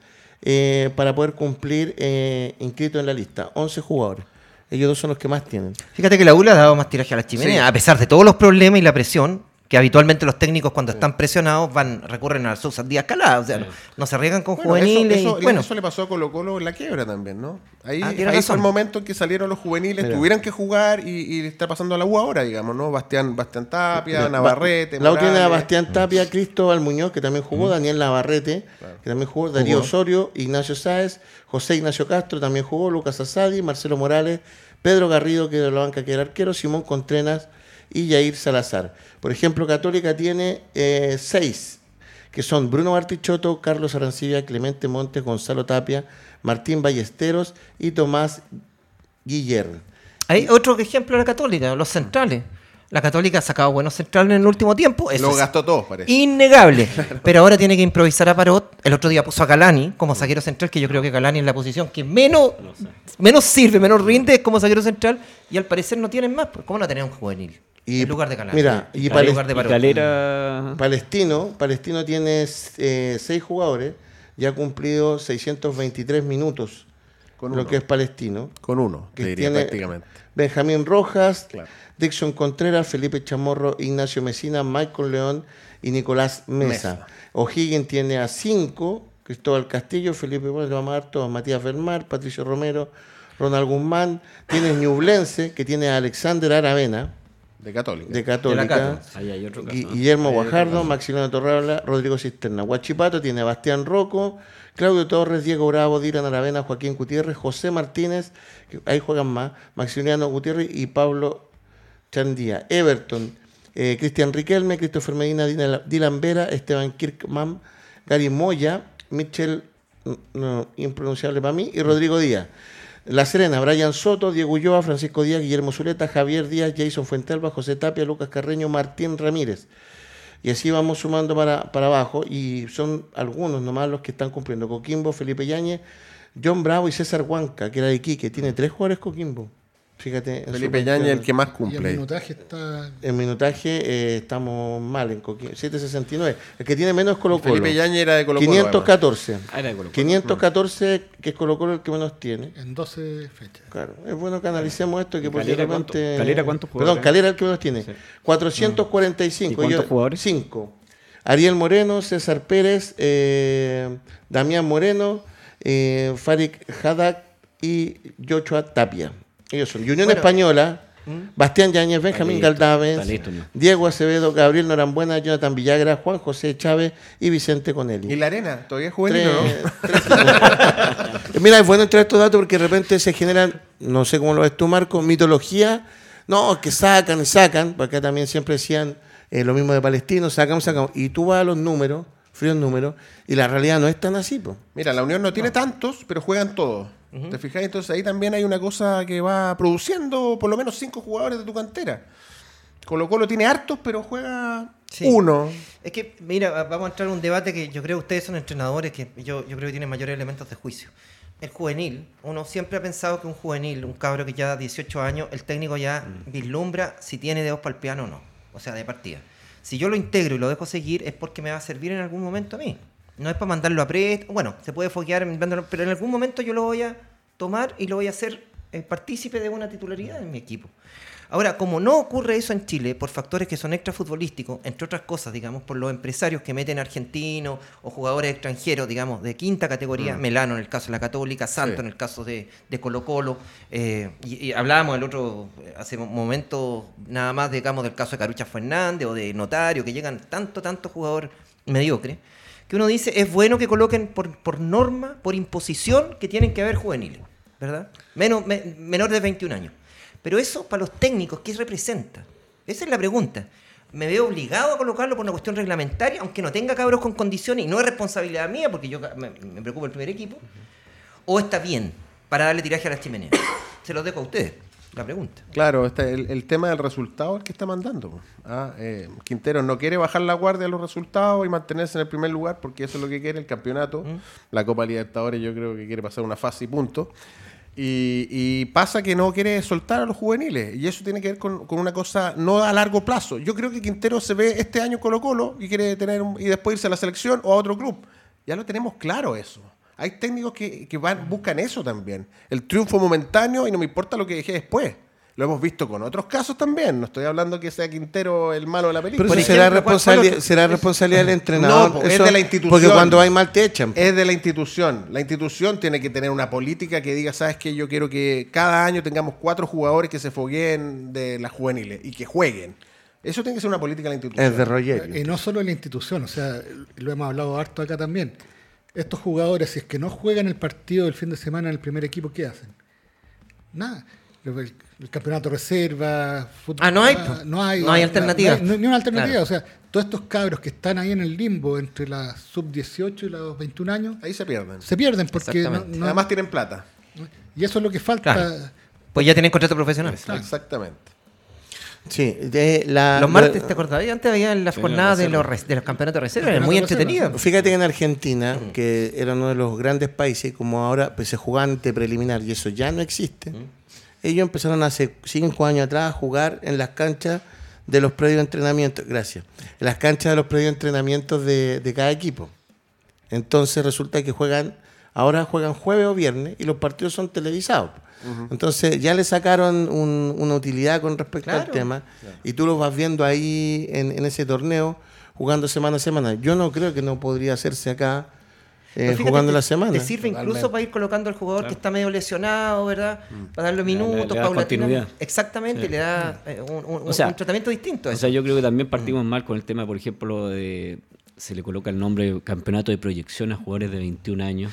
eh, para poder cumplir eh, inscritos en la lista. 11 jugadores. Ellos dos son los que más tienen. Fíjate que la U le ha dado más tiraje a la chimenea, Sí. a pesar de todos los problemas y la presión, que habitualmente los técnicos cuando están presionados van recurren a sus días caladas, o sea, no, no se arriesgan con Bueno, juveniles. Eso, eso- y, bueno, eso le pasó a Colo Colo en la quiebra también, ¿no? Ahí, Ah, ahí fue el momento en que salieron los juveniles, Mira. tuvieran que jugar y, y está pasando a la U ahora, digamos, ¿no? Bastián, Bastián Tapia, Mira, Navarrete, La U tiene a. Bastián Tapia, Cristóbal Muñoz, que también jugó, Daniel Navarrete, que también jugó, Darío Osorio, Ignacio Sáez, José Ignacio Castro también jugó, Lucas Asadi, Marcelo Morales, Pedro Garrido, que de la banca que era arquero, Simón Contreras y Jair Salazar. Por ejemplo, Católica tiene eh, seis, que son Bruno Bartichotto, Carlos Arancibia, Clemente Montes, Gonzalo Tapia, Martín Ballesteros y Tomás Guiller. hay otro ejemplo de la Católica, los centrales. La Católica ha sacado buenos centrales en el último tiempo. Eso Lo gastó todos, parece. innegable. Pero ahora tiene que improvisar a Parot. El otro día puso a Galani como zaguero central, que yo creo que Galani es la posición que menos, menos sirve, menos rinde es como zaguero central. Y al parecer no tienen más. pues, ¿Cómo no tener un juvenil? Y- en lugar de Galani. mira, y lugar de Y. Calera. Palestino, Palestino tiene eh, seis jugadores y ha cumplido 623 minutos, Con lo uno. que es Palestino. Con uno, Que te diría tiene prácticamente. Benjamín Rojas, Claro. Dixon Contreras, Felipe Chamorro, Ignacio Mesina, Michael León y Nicolás Mesa. Mesa. O'Higgins tiene a cinco, Cristóbal Castillo, Felipe Bueno, le vamos a dar todos, Matías Fermar, Patricio Romero, Ronald Guzmán, tienes Ñublense, que tiene a Alexander Aravena, De Católica. de Católica. Ahí hay otro caso. Gui- ¿no? Guillermo Guajardo. Maximiliano Torrabla, Rodrigo Cisterna. Huachipato tiene a Bastián Rocco, Claudio Torres, Diego Bravo, Diran Aravena, Joaquín Gutiérrez, José Martínez, que ahí juegan más, Maximiliano Gutiérrez y Pablo Chandía. Everton, eh, Cristian Riquelme, Christopher Medina, Dina- Dylan Vera, Esteban Kirkman, Gary Moya, Michel, no, impronunciable para mí, y Rodrigo Díaz. La Serena, Brian Soto, Diego Ulloa, Francisco Díaz, Guillermo Zuleta, Javier Díaz, Jason Fuentelva, José Tapia, Lucas Carreño, Martín Ramírez. Y así vamos sumando para, para abajo y son algunos nomás los que están cumpliendo. Coquimbo, Felipe Yañez, John Bravo y César Huanca, que era de Iquique. Tiene tres jugadores Coquimbo. Fíjate. Felipe Yañez, el que más Y el cumple. ahí. minutaje está. En minutaje eh, estamos mal en Coquimbo. 769. El que tiene menos es Colo Colo. Felipe Yañez era de Colo Colo. 514. Ah, era de Colo-Colo. 514, que es Colo Colo el que menos tiene. en 12 fechas. Claro, es bueno que analicemos esto que Calera, posiblemente... ¿cuánto? Calera, ¿cuántos Perdón, jugadores? Calera el que menos tiene. Sí. 445. ¿Y cuántos Yo- jugadores? Cinco. Ariel Moreno, César Pérez, eh, Damián Moreno, eh, Farik Hadak y Joshua Tapia. Ellos son. Y Unión Bueno. Española, Bastián Yáñez, Benjamín ¿no? Diego Acevedo, Gabriel Norambuena, Jonathan Villagra, Juan José Chávez y Vicente Conelli. ¿Y la arena? ¿Todavía es juvenil Tres- o no? tres. Mira, es bueno entrar estos datos porque de repente se generan, no sé cómo lo ves tú, Marco, mitología. No, que sacan y sacan, porque acá también siempre decían eh, lo mismo de Palestino, sacan, sacan. Y tú vas a los números, fríos números, y la realidad no es tan así. po. Mira, la Unión no tiene tantos, pero juegan todos. ¿Te fijas? Entonces ahí también hay una cosa que va produciendo por lo menos cinco jugadores de tu cantera. Colo Colo tiene hartos, pero juega Sí. uno. Es que, mira, va- vamos a entrar en un debate que yo creo que ustedes son entrenadores que yo, yo creo que tienen mayores elementos de juicio. El juvenil, uno siempre ha pensado que un juvenil, un cabro que ya 18 años, el técnico ya vislumbra si tiene dedos para el piano o no. O sea, de partida. Si yo lo integro y lo dejo seguir es porque me va a servir en algún momento a mí. No es para mandarlo a préstamo. Bueno, se puede foquear, pero en algún momento yo lo voy a tomar y lo voy a hacer eh, partícipe de una titularidad en mi equipo. Ahora, como no ocurre eso en Chile, por factores que son extrafutbolísticos, entre otras cosas, digamos, por los empresarios que meten argentinos o jugadores extranjeros, digamos, de quinta categoría, Melano en el caso de la Católica, Santo Sí. en el caso de, de Colo Colo, eh, y, y hablábamos el otro, hace un momento, nada más, digamos, del caso de Carucha Fernández o de Notario, que llegan tanto, tanto jugador mediocre, que uno dice, es bueno que coloquen por, por norma, por imposición, que tienen que haber juveniles, ¿verdad? Menos, me- menor de 21 años. Pero eso, para los técnicos, ¿qué representa? Esa es la pregunta. ¿Me veo obligado a colocarlo por una cuestión reglamentaria, aunque no tenga cabros con condiciones y no es responsabilidad mía, porque yo me, preocupa el primer equipo? ¿O está bien para darle tiraje a las chimeneas? Se los dejo a ustedes, la pregunta. Claro, este, el, el tema del resultado es el que está mandando. Ah, eh, Quintero no quiere bajar la guardia a los resultados y mantenerse en el primer lugar porque eso es lo que quiere el campeonato. La Copa Libertadores yo creo que quiere pasar una fase y punto. Y, y pasa que no quiere soltar a los juveniles. Y eso tiene que ver con, con una cosa no a largo plazo. Yo creo que Quintero se ve este año Colo Colo y quiere tener un- y después irse a la selección o a otro club. Ya lo tenemos claro eso. Hay técnicos que, que van, buscan eso también. El triunfo momentáneo y no me importa lo que deje después. Lo hemos visto con otros casos también. No estoy hablando que sea Quintero el malo de la película. Pero eso será, ejemplo, ¿cuál- responsabilidad, será responsabilidad del entrenador. No, po, es de la institución. Porque cuando hay mal te echan. Es de la institución. La institución tiene que tener una política que diga, ¿sabes qué? Yo quiero que cada año tengamos cuatro jugadores que se fogueen de las juveniles y que jueguen. Eso tiene que ser una política de la institución. Es de Rogerio. Y no solo en la institución, o sea, lo hemos hablado harto acá también. Estos jugadores, si es que no juegan el partido del fin de semana en el primer equipo, ¿qué hacen? Nada. El, el campeonato reserva, fútbol, Ah, no hay, ah, no hay, No hay alternativa. no hay ni una alternativa. Claro. O sea, todos estos cabros que están ahí en el limbo entre la sub-18 y los 21 años, Ahí se pierden. se pierden porque no- Exactamente. no- Además tienen plata. y eso es lo que falta. Claro. Pues ya tienen contrato profesional. Exactamente. Sí, de la, Los martes, ¿te acordás? Antes había las Sí, jornadas de los, de campeonatos de reserva, era Campeonato muy de reserva, entretenido. Fíjate que en Argentina, que era uno de los grandes países, como ahora pues, se jugaban ante preliminar y eso ya no existe, ellos empezaron hace cinco años atrás a jugar en las canchas de los predios de entrenamiento, gracias, en las canchas de los predios de entrenamientos de, de cada equipo. Entonces resulta que juegan, ahora juegan jueves o viernes y los partidos son televisados. Entonces ya le sacaron un- una utilidad con respecto al Claro. tema y tú los vas viendo ahí en, en ese torneo jugando semana a semana. Yo no creo que no podría hacerse acá eh, fíjate, jugando te- la semana. Te sirve Totalmente. incluso para ir colocando al jugador que está medio lesionado, ¿verdad? Para darle Le- le- minutos, le da paulatinamente. continuidad. Exactamente, le da eh, un, un- O sea, un tratamiento distinto. a O sea, yo creo que también partimos mal con el tema, por ejemplo, de se le coloca el nombre campeonato de proyección a jugadores de 21 años.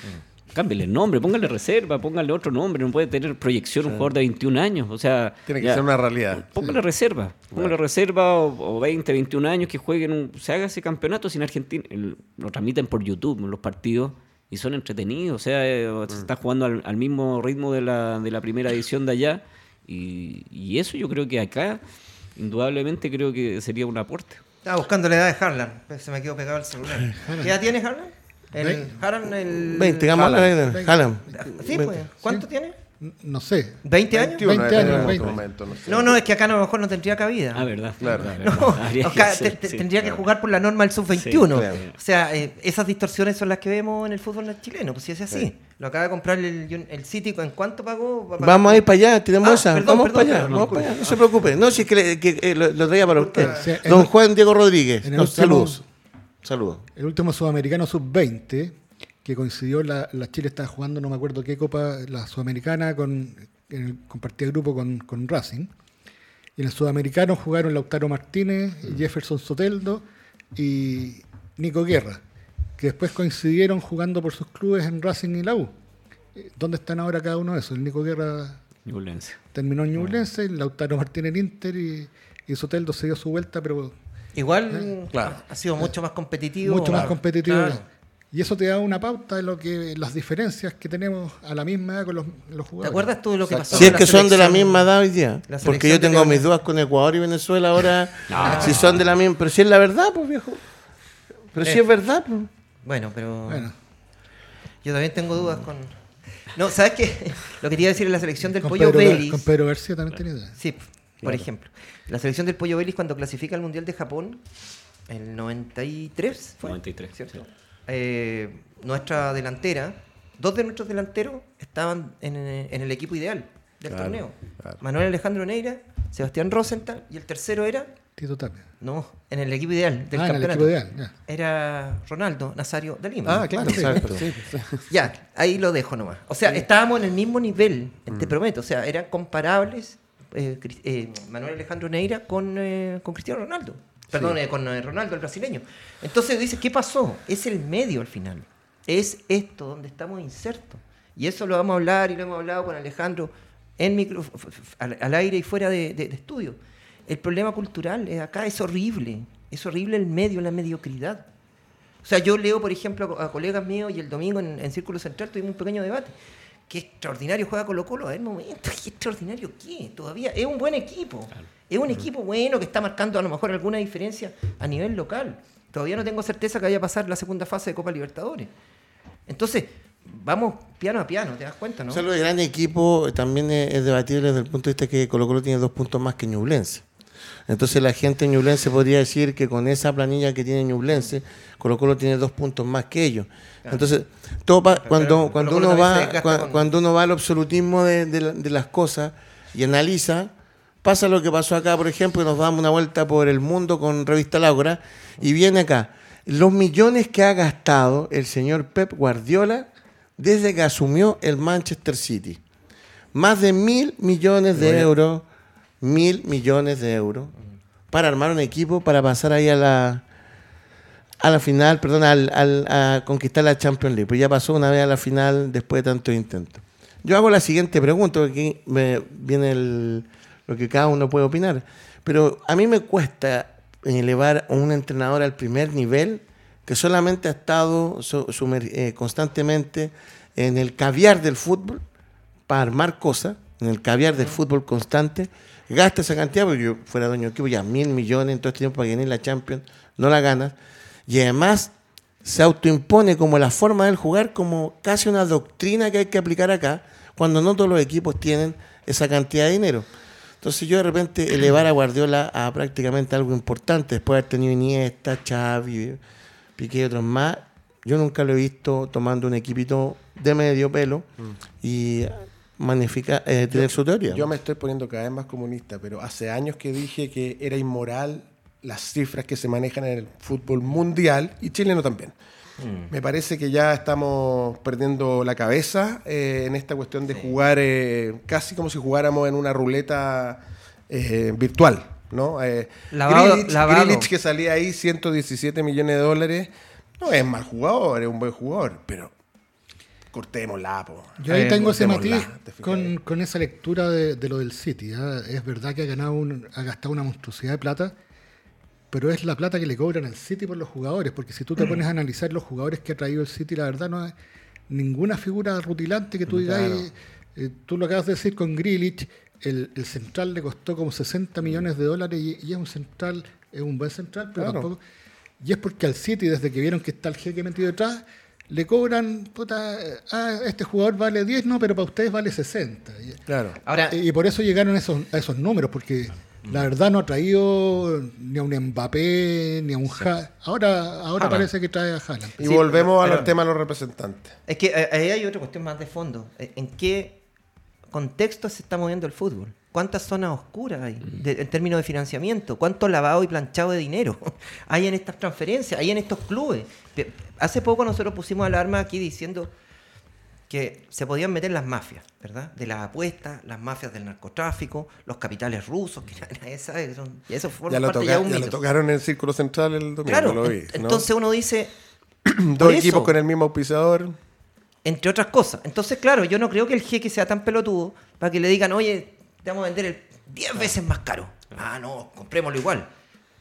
Cámbiale el nombre, póngale reserva, póngale otro nombre, no puede tener proyección un jugador de 21 años. O sea, Tiene que ya, ser una realidad. Póngale reserva, póngale reserva o, o 20, 21 años que jueguen, un- se haga ese campeonato sin Argentina. el- lo transmiten por YouTube los partidos y son entretenidos. O sea, eh, se está jugando al, al mismo ritmo de la, de la primera edición de allá y, y eso yo creo que acá, indudablemente, creo que sería un aporte. Estaba buscando la edad de Harlan, se me quedó pegado el celular. ¿Qué edad tiene Harlan? El, Veinte. Harlan, el... 20, digamos, Haaland. Haaland. Sí, pues. ¿Cuánto tiene? No sé. ¿20 años? 21 20 en años, este 20. momento, no sé. No, no, es que acá a lo mejor no tendría cabida. Ah, verdad. Claro. No, que sí, tendría que jugar por la norma del sub-21. Sí, claro. O sea, eh, esas distorsiones son las que vemos en el fútbol chileno, pues si es así. Lo acaba de comprar el, el City, ¿en cuánto pagó? Vamos a ir para allá, tenemos Ah, esa. perdón, vamos perdón, para allá, perdón, vamos para allá. No se preocupe. No, si es que, le- que, eh, lo, lo traía para usted. Don el- Juan Diego Rodríguez. en el saludos. El último sudamericano sub-20, que coincidió, la, la Chile estaba jugando, no me acuerdo qué copa, la sudamericana, con, en el, compartía grupo con, con Racing. Y en el sudamericano jugaron Lautaro Martínez, Jefferson Soteldo y Nico Guerra, que después coincidieron jugando por sus clubes en Racing y la U. ¿Dónde están ahora cada uno de esos? El Nico Guerra Ñublense. terminó en Ñublense, Lautaro Martínez en Inter y, y Soteldo se dio su vuelta, pero Igual Claro. ha sido mucho más competitivo. mucho más competitivo. claro. Y eso te da una pauta de lo que las diferencias que tenemos a la misma edad con los, los ¿Te jugadores. acuerdas tú de lo que pasó? Si es que son de la misma edad hoy día. Porque yo tengo mis dudas con Ecuador y Venezuela ahora. Si son de la misma. Pero si es la verdad, pues viejo. Pero si Eh. es verdad, pues. Bueno, pero Bueno, yo también tengo dudas con... No, ¿sabes qué? Lo que te iba a decir en la selección del con Pollo Pedro, Vélez... con Pedro García también tenía idea. Sí, por ejemplo. La selección del Pollo Vélez cuando clasifica al Mundial de Japón, el 93, ¿fue? 93, ¿cierto? sí. Eh, nuestra delantera, dos de nuestros delanteros estaban en, en el equipo ideal del Claro, torneo. claro. Manuel Alejandro Neira, Sebastián Rosenthal y el tercero era, Tito Tapia. no, en el equipo ideal del ah, en el campeonato. equipo ideal. Era Ronaldo Nazario de Lima. Ah, claro. Exacto. Sí, sí. Ya, ahí lo dejo nomás. O sea, estábamos en el mismo nivel, Mm. te prometo. O sea, eran comparables eh, eh, Manuel Alejandro Neira con, eh, con Cristiano Ronaldo. Perdón, eh, con Ronaldo, el brasileño. Entonces dices, ¿qué pasó? Es el medio al final. Es esto donde estamos insertos. Y eso lo vamos a hablar y lo hemos hablado con Alejandro en micro, al, al aire y fuera de, de- de estudio. El problema cultural eh, acá es horrible. Es horrible el medio, la mediocridad. O sea, yo leo, por ejemplo, a colegas míos y el domingo en, en Círculo Central tuvimos un pequeño debate. Qué extraordinario juega Colo Colo. A ver, momento, ¿qué extraordinario qué? Todavía es un buen equipo. Es un equipo bueno que está marcando a lo mejor alguna diferencia a nivel local. Todavía no tengo certeza que vaya a pasar la segunda fase de Copa Libertadores. Entonces, vamos piano a piano, ¿te das cuenta, no? O sea, lo de gran equipo también es, es debatible desde el punto de vista que Colo Colo tiene dos puntos más que Ñublense. Entonces la gente en Ñublense podría decir que con esa planilla que tiene Ñublense, Colo Colo tiene dos puntos más que ellos. Entonces, todo pa- cuando, cuando, uno va, cuando uno va al absolutismo de, de la- de las cosas y analiza, pasa lo que pasó acá, por ejemplo, que nos damos una vuelta por el mundo con Revista Laura y viene acá. Los millones que ha gastado el señor Pep Guardiola desde que asumió el Manchester City. Más de mil millones de euros, mil millones de euros, para armar un equipo para pasar ahí a la, a la final, perdón, al, al- a conquistar la Champions League. Pues ya pasó una vez a la final después de tantos intentos. Yo hago la siguiente pregunta, aquí me viene el- lo que cada uno puede opinar. Pero a mí me cuesta elevar a un entrenador al primer nivel que solamente ha estado eh, constantemente en el caviar del fútbol para armar cosas, en el caviar del fútbol constante, gasta esa cantidad, porque yo fuera dueño de equipo, ya mil millones en todo este tiempo para ganar la Champions, no la ganas, y además se autoimpone como la forma del jugar, como casi una doctrina que hay que aplicar acá, cuando no todos los equipos tienen esa cantidad de dinero. Entonces yo de repente elevar a Guardiola a prácticamente algo importante, después de haber tenido Iniesta, Xavi, Piqué y otros más, yo nunca lo he visto tomando un equipito de medio pelo. Y magnifica, eh, tener su teoría. Yo me estoy poniendo cada vez más comunista, pero hace años que dije que era inmoral las cifras que se manejan en el fútbol mundial y chileno también. Me parece que ya estamos perdiendo la cabeza eh, en esta cuestión de jugar eh, casi como si jugáramos en una ruleta eh, virtual. ¿no? Eh, Lavado- que salía ahí 117 millones de dólares, no es mal jugador, es un buen jugador, pero cortémosla. Po. Yo ahí Eh, tengo ese matiz con, con esa lectura de, de lo del City. ¿ah? Es verdad que ha, ganado un- ha gastado una monstruosidad de plata, pero es la plata que le cobran al City por los jugadores. Porque si tú te pones a analizar los jugadores que ha traído el City, la verdad no es ninguna figura rutilante que tú digas. eh, tú lo acabas de decir con Grealish, el, el central le costó como 60 millones de dólares y, y es un central, es un buen central, pero Claro. tampoco. Y es porque al City, desde que vieron que está el jeque metido detrás, le cobran, puta, ah, este jugador vale 10, no, pero para ustedes vale 60. Y, Claro. Ahora, y por eso llegaron a esos, a esos números, porque la verdad no ha traído ni a un Mbappé, ni a un Ha. Ahora, ahora parece que trae a Haaland. Y Sí, volvemos pero- al tema de los representantes. Es que eh, ahí hay otra cuestión más de fondo. Eh, ¿En qué contexto se está moviendo el fútbol? ¿Cuántas zonas oscuras hay de- en términos de financiamiento? ¿Cuánto lavado y planchado de dinero hay en estas transferencias, hay en estos clubes? Hace poco nosotros pusimos alarma aquí diciendo que se podían meter las mafias, ¿verdad? De las apuestas, las mafias del narcotráfico, los capitales rusos, que nadie sabe, que son, y eso forma Ya lo, parte toca- ya un ya lo tocaron en el Círculo Central el domingo, Claro, lo vi. en- ¿no? entonces uno dice, Dos equipos eso- con el mismo auspiciador. entre otras cosas. Entonces, claro, yo no creo que el jeque sea tan pelotudo para que le digan, oye, te vamos a vender el 10 veces más caro. Ah, no, comprémoslo igual.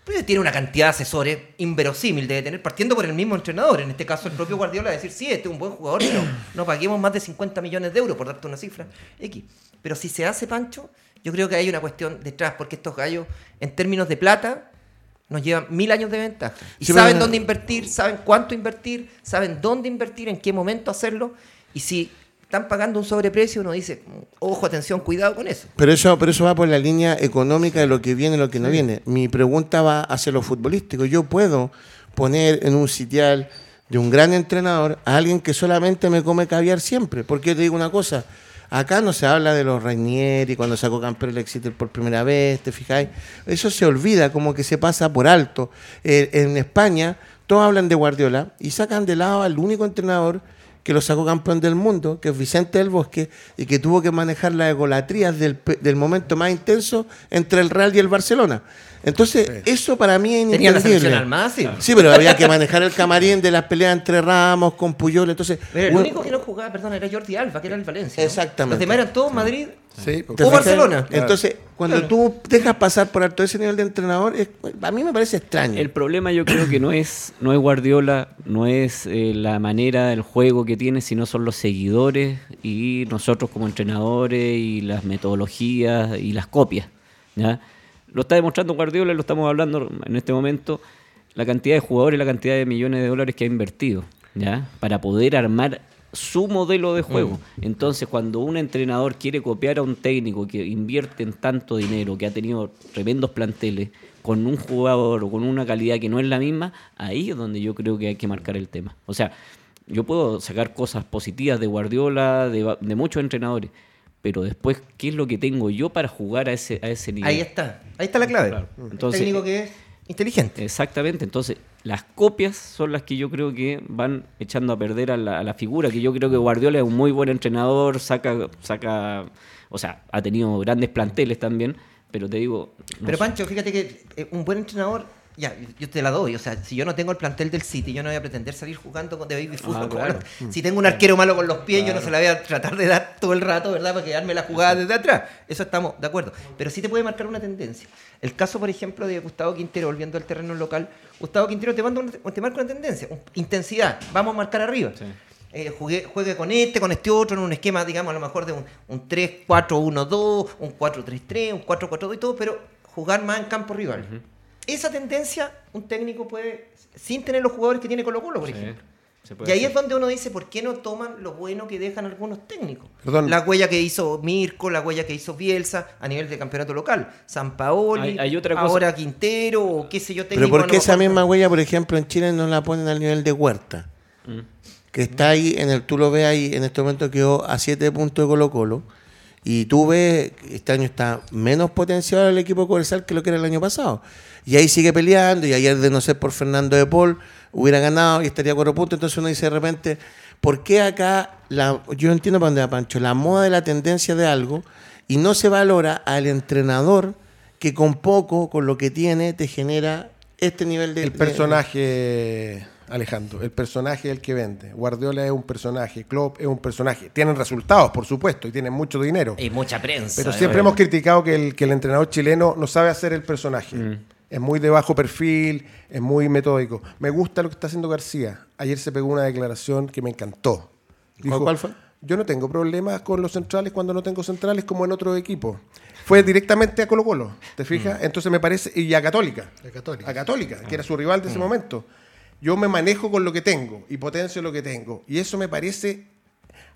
Pero tiene una cantidad de asesores inverosímil, debe tener, partiendo por el mismo entrenador. En este caso, el propio Guardiola, decir, sí, este es un buen jugador, pero no paguemos más de 50 millones de euros, por darte una cifra X. Pero si se hace Pancho, yo creo que hay una cuestión detrás, porque estos gallos, en términos de plata, nos llevan mil años de ventaja. Y Sí, saben pero- dónde invertir, saben cuánto invertir, saben dónde invertir, en qué momento hacerlo. Y si están pagando un sobreprecio, uno dice, ojo, atención, cuidado con eso. Pero eso, pero eso va por la línea económica de lo que viene y lo que no viene. Mi pregunta va hacia lo futbolístico. Yo puedo poner en un sitial de un gran entrenador a alguien que solamente me come caviar siempre. Porque yo te digo una cosa, acá no se habla de los Rainieri cuando sacó campeón el Exeter por primera vez, ¿te fijáis? Eso se olvida, como que se pasa por alto. Eh, en España todos hablan de Guardiola y sacan de lado al único entrenador que lo sacó campeón del mundo, que es Vicente del Bosque, y que tuvo que manejar las egolatrías del, del momento más intenso entre el Real y el Barcelona. Entonces, eso para mí es Tenía la selección inentendible. armada, sí. Sí, pero había que manejar el camarín de las peleas entre Ramos, con Puyol, entonces... Pero el bueno, único que no jugaba, perdón, era Jordi Alba, que era el Valencia. ¿no? Exactamente. Los demás eran todos Madrid. Sí, ¿te porque- O? Barcelona. Entonces, cuando tú dejas pasar por alto ese nivel de entrenador, es- a mí me parece extraño. El problema yo creo que no es, no es Guardiola, no es eh, la manera del juego que tiene, sino son los seguidores y nosotros como entrenadores y las metodologías y las copias. ¿ya? Lo está demostrando Guardiola, lo estamos hablando en este momento, la cantidad de jugadores, la cantidad de millones de dólares que ha invertido ¿ya? para poder armar su modelo de juego. Entonces, cuando un entrenador quiere copiar a un técnico que invierte en tanto dinero, que ha tenido tremendos planteles, con un jugador o con una calidad que no es la misma, ahí es donde yo creo que hay que marcar el tema. O sea, yo puedo sacar cosas positivas de Guardiola, de muchos entrenadores, pero después, ¿qué es lo que tengo yo para jugar a ese, a ese nivel? Ahí está. Ahí está la clave. Claro. Entonces- técnico que es inteligente. Exactamente, entonces las copias son las que yo creo que van echando a perder a la, a la figura, que yo creo que Guardiola es un muy buen entrenador, saca, saca, o sea, ha tenido grandes planteles también, pero te digo... no Pero sé. Pancho, fíjate que eh, un buen entrenador, ya, yo te la doy. O sea, si yo no tengo el plantel del City, yo no voy a pretender salir jugando con de baby fútbol. claro. Si tengo un arquero malo con los pies, yo no se la voy a tratar de dar todo el rato, ¿verdad? Para quedarme la jugada desde atrás. Eso estamos de acuerdo. Pero sí te puede marcar una tendencia. El caso, por ejemplo, de Gustavo Quintero, volviendo al terreno local, Gustavo Quintero te, manda una- te marca una tendencia, intensidad. Vamos a marcar arriba. Eh, juegue con este, con este otro, en un esquema, digamos, a lo mejor de un, un 3-4-1-2, un 4-3-3, un 4-4-2 y todo, pero jugar más en campo rival. Esa tendencia un técnico puede, sin tener los jugadores que tiene Colo Colo, por Sí, ejemplo. Y ahí hacer. es donde uno dice, ¿por qué no toman lo bueno que dejan algunos técnicos? Perdón. La huella que hizo Mirko, la huella que hizo Bielsa a nivel de campeonato local. San Paoli, Hay- hay otra cosa- ahora Quintero, o qué sé yo, Pero técnico. ¿por a qué esa misma huella, por ejemplo, en Chile no la ponen al nivel de Huerta? Mm. Que está ahí, en el, tú lo ves ahí, en este momento quedó a siete puntos de Colo Colo. Y tú ves, este año está menos potenciado el equipo de Cobresal que lo que era el año pasado. Y ahí sigue peleando, y ayer de no ser por Fernando de Paul, hubiera ganado y estaría a cuatro puntos. Entonces uno dice de repente, ¿por qué acá, la, yo entiendo para dónde va Pancho, la moda de la tendencia de algo, y no se valora al entrenador que con poco, con lo que tiene, te genera este nivel de... El de- personaje, Alejandro, el personaje es el que vende. Guardiola es un personaje, Klopp es un personaje. Tienen resultados, por supuesto, y tienen mucho dinero. Y mucha prensa. Pero siempre hemos criticado que el, que el entrenador chileno no sabe hacer el personaje. Es muy de bajo perfil, es muy metódico. Me gusta lo que está haciendo García. Ayer se pegó una declaración que me encantó. ¿Cuál- cuál fue? Yo no tengo problemas con los centrales cuando no tengo centrales como en otro equipo. Fue directamente a Colo Colo, ¿te fijas? Entonces me parece, y a Católica. La Católica. A Católica, que era su rival de ese momento. Yo me manejo con lo que tengo y potencio lo que tengo. Y eso me parece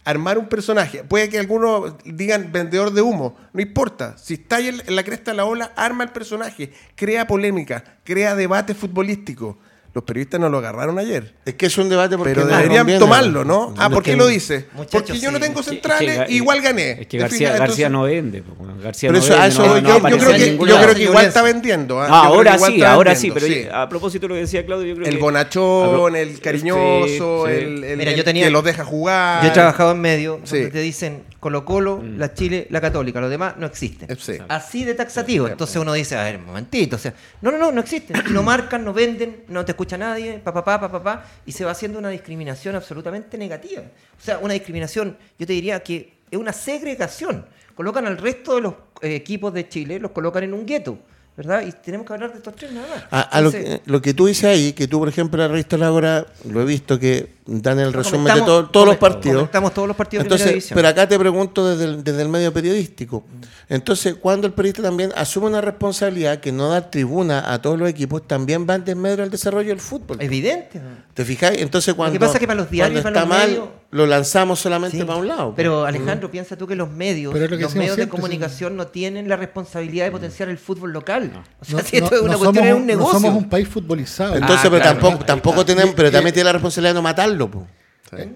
armar un personaje. Puede que algunos digan vendedor de humo, no importa. Si está en la cresta de la ola, arma el personaje, crea polémica, crea debate futbolístico. Los periodistas no lo agarraron ayer. Es que es un debate porque Pero deberían tomarlo, ¿no? Ah, ¿por qué lo dice? Muchachos, Porque yo no tengo centrales, es que Ga- igual gané. Es que ¿Te García, fijas? García Entonces- no vende. García Pero no eso- vende, eso no- yo- creo que, ningún yo lado. creo que igual está vendiendo. ¿ah? Que ahora sí, ahora sí, pero a propósito de lo que decía Claudio, yo creo El que... bonachón, el cariñoso, Sí, sí. el, el- Mira, yo tenía- que los deja jugar. Yo he trabajado en medio Sí. donde te dicen Colo Colo, Mm. la Chile, la Católica, los demás no existen. Sí. Así de taxativo. Entonces uno dice, a ver, un momentito, o sea, no, no, no, no existen. No marcan, no venden, no te escucha nadie, pa, pa, pa, pa, pa, pa, y se va haciendo una discriminación absolutamente negativa. O sea, una discriminación, yo te diría que es una segregación. Colocan al resto de los eh, equipos de Chile, los colocan en un gueto, ¿verdad? Y tenemos que hablar de estos tres nada más. A, a lo, que, lo que tú dices ahí, que tú, por ejemplo, en la revista La Hora, lo he visto que dan el resumen de todo- todos los partidos. comentamos todos los partidos de Entonces, división. pero acá te pregunto desde el, desde el medio periodístico. Entonces, cuando el periodista también asume una responsabilidad que no dar tribuna a todos los equipos, también va en desmedro al desarrollo del fútbol. evidente. ¿Te fijáis? Entonces, cuando, pasa es que para los diarios cuando y para está los mal, medios- lo lanzamos solamente Sí, para un lado. Pero Alejandro, piensa tú que los medios, Pero lo que los medios de comunicación no tienen la responsabilidad de potenciar el fútbol local. O sea, No- si esto no- es una no cuestión, somos es un negocio. No somos un país futbolizado. Entonces, Ah, pero claro, tampoco, tampoco tenemos, pero también tiene la responsabilidad de no matarlo. po.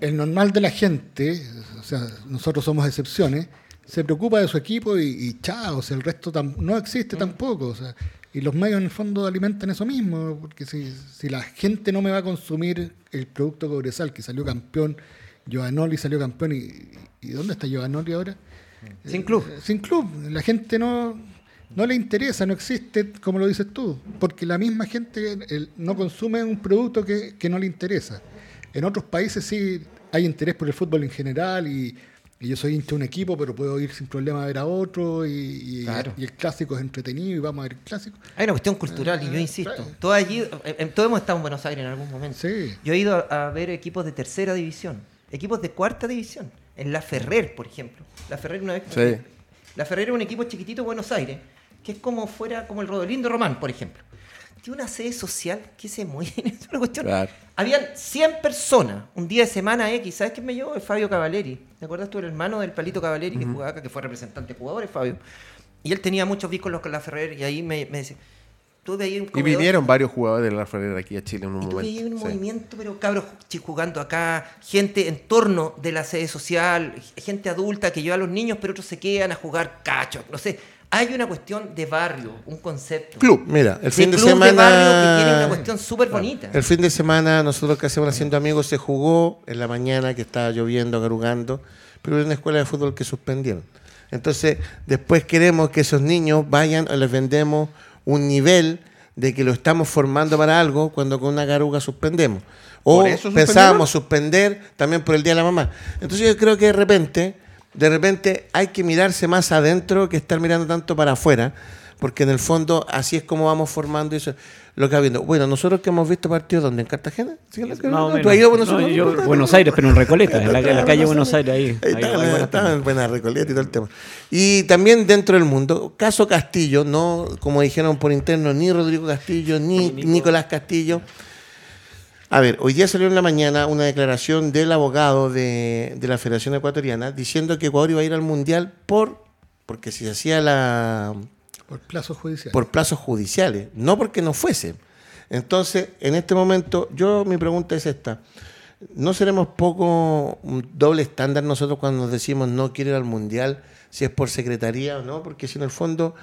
El normal de la gente, o sea, nosotros somos excepciones, se preocupa de su equipo y, y chao, o sea, el resto tam- no existe tampoco. O sea, y los medios en el fondo alimentan eso mismo, porque si, si la gente no me va a consumir el producto Cobresal, que salió campeón, Giovanoli salió campeón, y, y ¿dónde está Giovanoli ahora? Sin club. Eh, Sin club. La gente no, no le interesa, no existe, como lo dices tú, porque la misma gente el- no consume un producto que, que no le interesa. En otros países sí hay interés por el fútbol en general y, y yo soy hincha de un equipo, pero puedo ir sin problema a ver a otro y, y- Claro. y el clásico es entretenido y vamos a ver el clásico. Hay una cuestión cultural y yo insisto, todo allí, eh, eh, todos hemos estado en Buenos Aires en algún momento. Sí. Yo he ido a, a ver equipos de tercera división, equipos de cuarta división, en La Ferrer, por ejemplo. La Ferrer una vez. Sí. La Ferrer es un equipo chiquitito de Buenos Aires, que es como fuera como el Rodolindo Román, por ejemplo. Tiene una sede social que se mueve. Es una cuestión. Claro. Habían 100 personas un día de semana X. ¿Sabes quién me llevó? El Fabio Cavaleri. ¿Te acuerdas tú? El hermano del Palito Cavaleri que jugaba acá, que fue representante de jugadores, Fabio. Y él tenía muchos vínculos con la Ferrer y ahí me, me decía. Tú un Y vinieron varios jugadores de la Ferrera aquí a Chile en un y tú momento. veías un sí. movimiento, pero cabros jugando acá, gente en torno de la sede social, gente adulta que lleva a los niños, pero otros se quedan a jugar cacho, no sé. Hay una cuestión de barrio, un concepto. Club, mira, el De fin de club semana. barrio que tiene una cuestión súper bonita. El fin de semana, nosotros que hacemos haciendo amigos, se jugó en la mañana que estaba lloviendo, garugando, pero en una escuela de fútbol que suspendieron. Entonces, después queremos que esos niños vayan o les vendemos un nivel de que lo estamos formando para algo cuando con una garuga suspendemos. O ¿Por eso pensábamos suspender también por el Día de la Mamá. Entonces yo creo que de repente, de repente hay que mirarse más adentro que estar mirando tanto para afuera, porque en el fondo así es como vamos formando eso, lo que va viendo. Bueno, nosotros que hemos visto partidos donde en Cartagena, ¿tú has ido a Buenos No, Aires? yo- No, Buenos no, Aires, pero en Recoleta, en la, en la Estaba calle en Buenos Aires, ahí. Ahí ahí estaba, hay buenas estaba tiendas. en buena Recoleta y todo el tema. Y también dentro del mundo, caso Castillo, no como dijeron por interno, ni Rodrigo Castillo, ni Nicolás Castillo. A ver, hoy día salió en la mañana una declaración del abogado de, de la Federación Ecuatoriana diciendo que Ecuador iba a ir al Mundial por porque si se hacía la Por plazos judiciales. por plazos judiciales, no porque no fuese. Entonces, en este momento, yo mi pregunta es esta. ¿no seremos poco doble estándar nosotros cuando nos decimos no quiero ir al mundial, si es por secretaría o no? Porque si en el fondo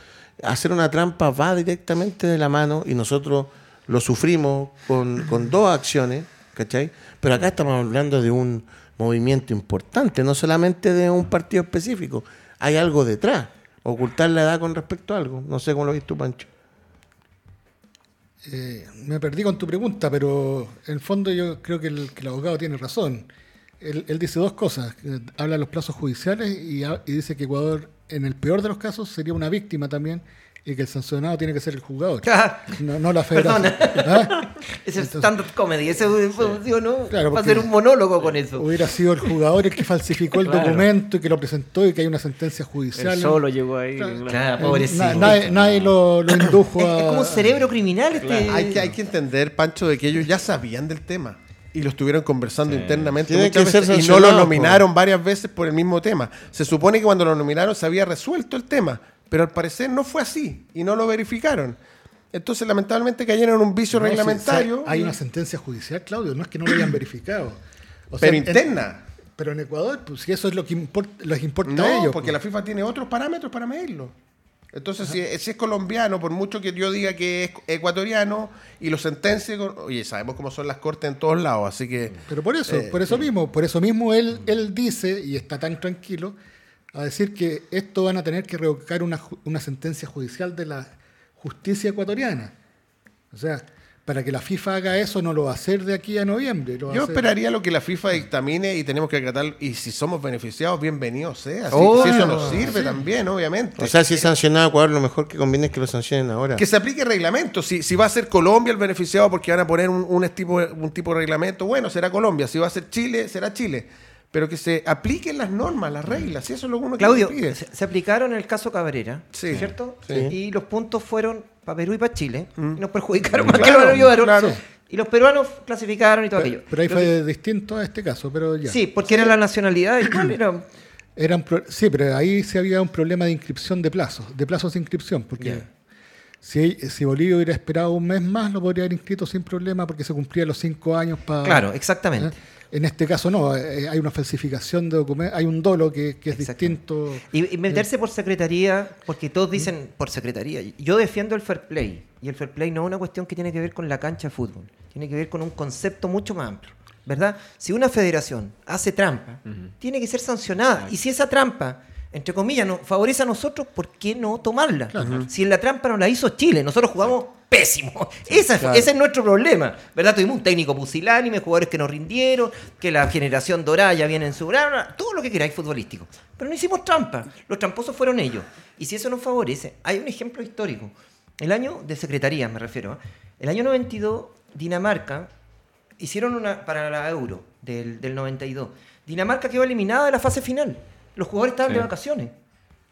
hacer una trampa va directamente de la mano y nosotros lo sufrimos con, con dos acciones, ¿cachai? Pero acá estamos hablando de un movimiento importante, no solamente de un partido específico, hay algo detrás, ocultar la edad con respecto a algo. No sé cómo lo viste Pancho. Eh, me perdí con tu pregunta, pero en el fondo yo creo que el, abogado tiene razón. Él, dice dos cosas. Habla de los plazos judiciales y dice que Ecuador, en el peor de los casos, sería una víctima también y que el sancionado tiene que ser el jugador, no, no la federación. ¿Ah? Ese es Entonces- stand-up comedy. Ese digo, no, Claro, va a ser un monólogo con eso. Hubiera sido el jugador el que falsificó el Claro. documento y que lo presentó y que hay una sentencia judicial. Él solo llegó ahí. Claro. Claro, pobrecito. na- nadie, nadie lo, lo indujo Es, a. es como un cerebro criminal este. Hay que, hay que entender, Pancho, de que ellos ya sabían del tema. Y lo estuvieron conversando Sí. internamente muchas veces, y no lo nominaron varias veces por el mismo tema. Se supone que cuando lo nominaron se había resuelto el tema, pero al parecer no fue así y no lo verificaron. Entonces, lamentablemente, cayeron en un vicio No, reglamentario. hay y- una sentencia judicial, Claudio, no es que no lo hayan verificado. O pero en- interna. pero en Ecuador, pues si eso es lo que importa, les importa No, a ellos. porque pues. la FIFA tiene otros parámetros para medirlo. Entonces, si, si es colombiano, por mucho que yo diga que es ecuatoriano y lo sentencie, con- oye, sabemos cómo son las cortes en todos lados, así que... Pero por eso, Eh, por eso mismo, por eso mismo él, él dice, y está tan tranquilo, a decir que esto van a tener que revocar una, una sentencia judicial de la justicia ecuatoriana. O sea, para que la FIFA haga eso no lo va a hacer de aquí a noviembre. lo va a Yo hacer- esperaría lo que la FIFA dictamine y tenemos que acatar, y si somos beneficiados, bienvenidos sea. Si, Oh, si eso nos sirve también, obviamente. O sea, si es sancionado a Ecuador, lo mejor que conviene es que lo sancionen ahora. que se aplique reglamento. Si, si va a ser Colombia el beneficiado porque van a poner un, un tipo, un tipo de reglamento, bueno, será Colombia. Si va a ser Chile, será Chile. Pero que se apliquen las normas, las reglas. Si eso es lo que uno Claudio, pide. se, se aplicaron en el caso Cabrera, Sí. ¿cierto? Sí. Y los puntos fueron para Perú y para Chile. Y nos perjudicaron Mm. más que Claro, nos ayudaron. claro. Y los peruanos clasificaron y todo aquello. Pero ahí fue que- distinto a este caso, pero ya. Sí, porque era la nacionalidad. Igual era. Eran pro- sí, pero ahí sí había un problema de inscripción de plazos, de plazos de inscripción, porque si, si Bolivia hubiera esperado un mes más, lo podría haber inscrito sin problema porque se cumplían los cinco años para... Claro, exactamente. En este caso no, eh, hay una falsificación de documentos, hay un dolo que, que es distinto. Y, y meterse por secretaría, porque todos dicen por secretaría. Yo defiendo el fair play. Y el fair play no es una cuestión que tiene que ver con la cancha de fútbol. Tiene que ver con un concepto mucho más amplio. ¿Verdad? Si una federación hace trampa, tiene que ser sancionada. Y si esa trampa, entre comillas, nos favorece a nosotros, ¿por qué no tomarla? Si la trampa no la hizo Chile, nosotros jugamos pésimo. Esa es- Ese es nuestro problema. ¿Verdad? Tuvimos un técnico pusilánime, jugadores que nos rindieron, que la generación dorada ya viene en su gran, todo lo que queráis futbolístico. Pero no hicimos trampa. Los tramposos fueron ellos. Y si eso nos favorece, hay un ejemplo histórico. El año de secretaría, me refiero. ¿eh? El año 92, Dinamarca hicieron una para la Euro del, del 92. Dinamarca quedó eliminada de la fase final. Los jugadores estaban de vacaciones.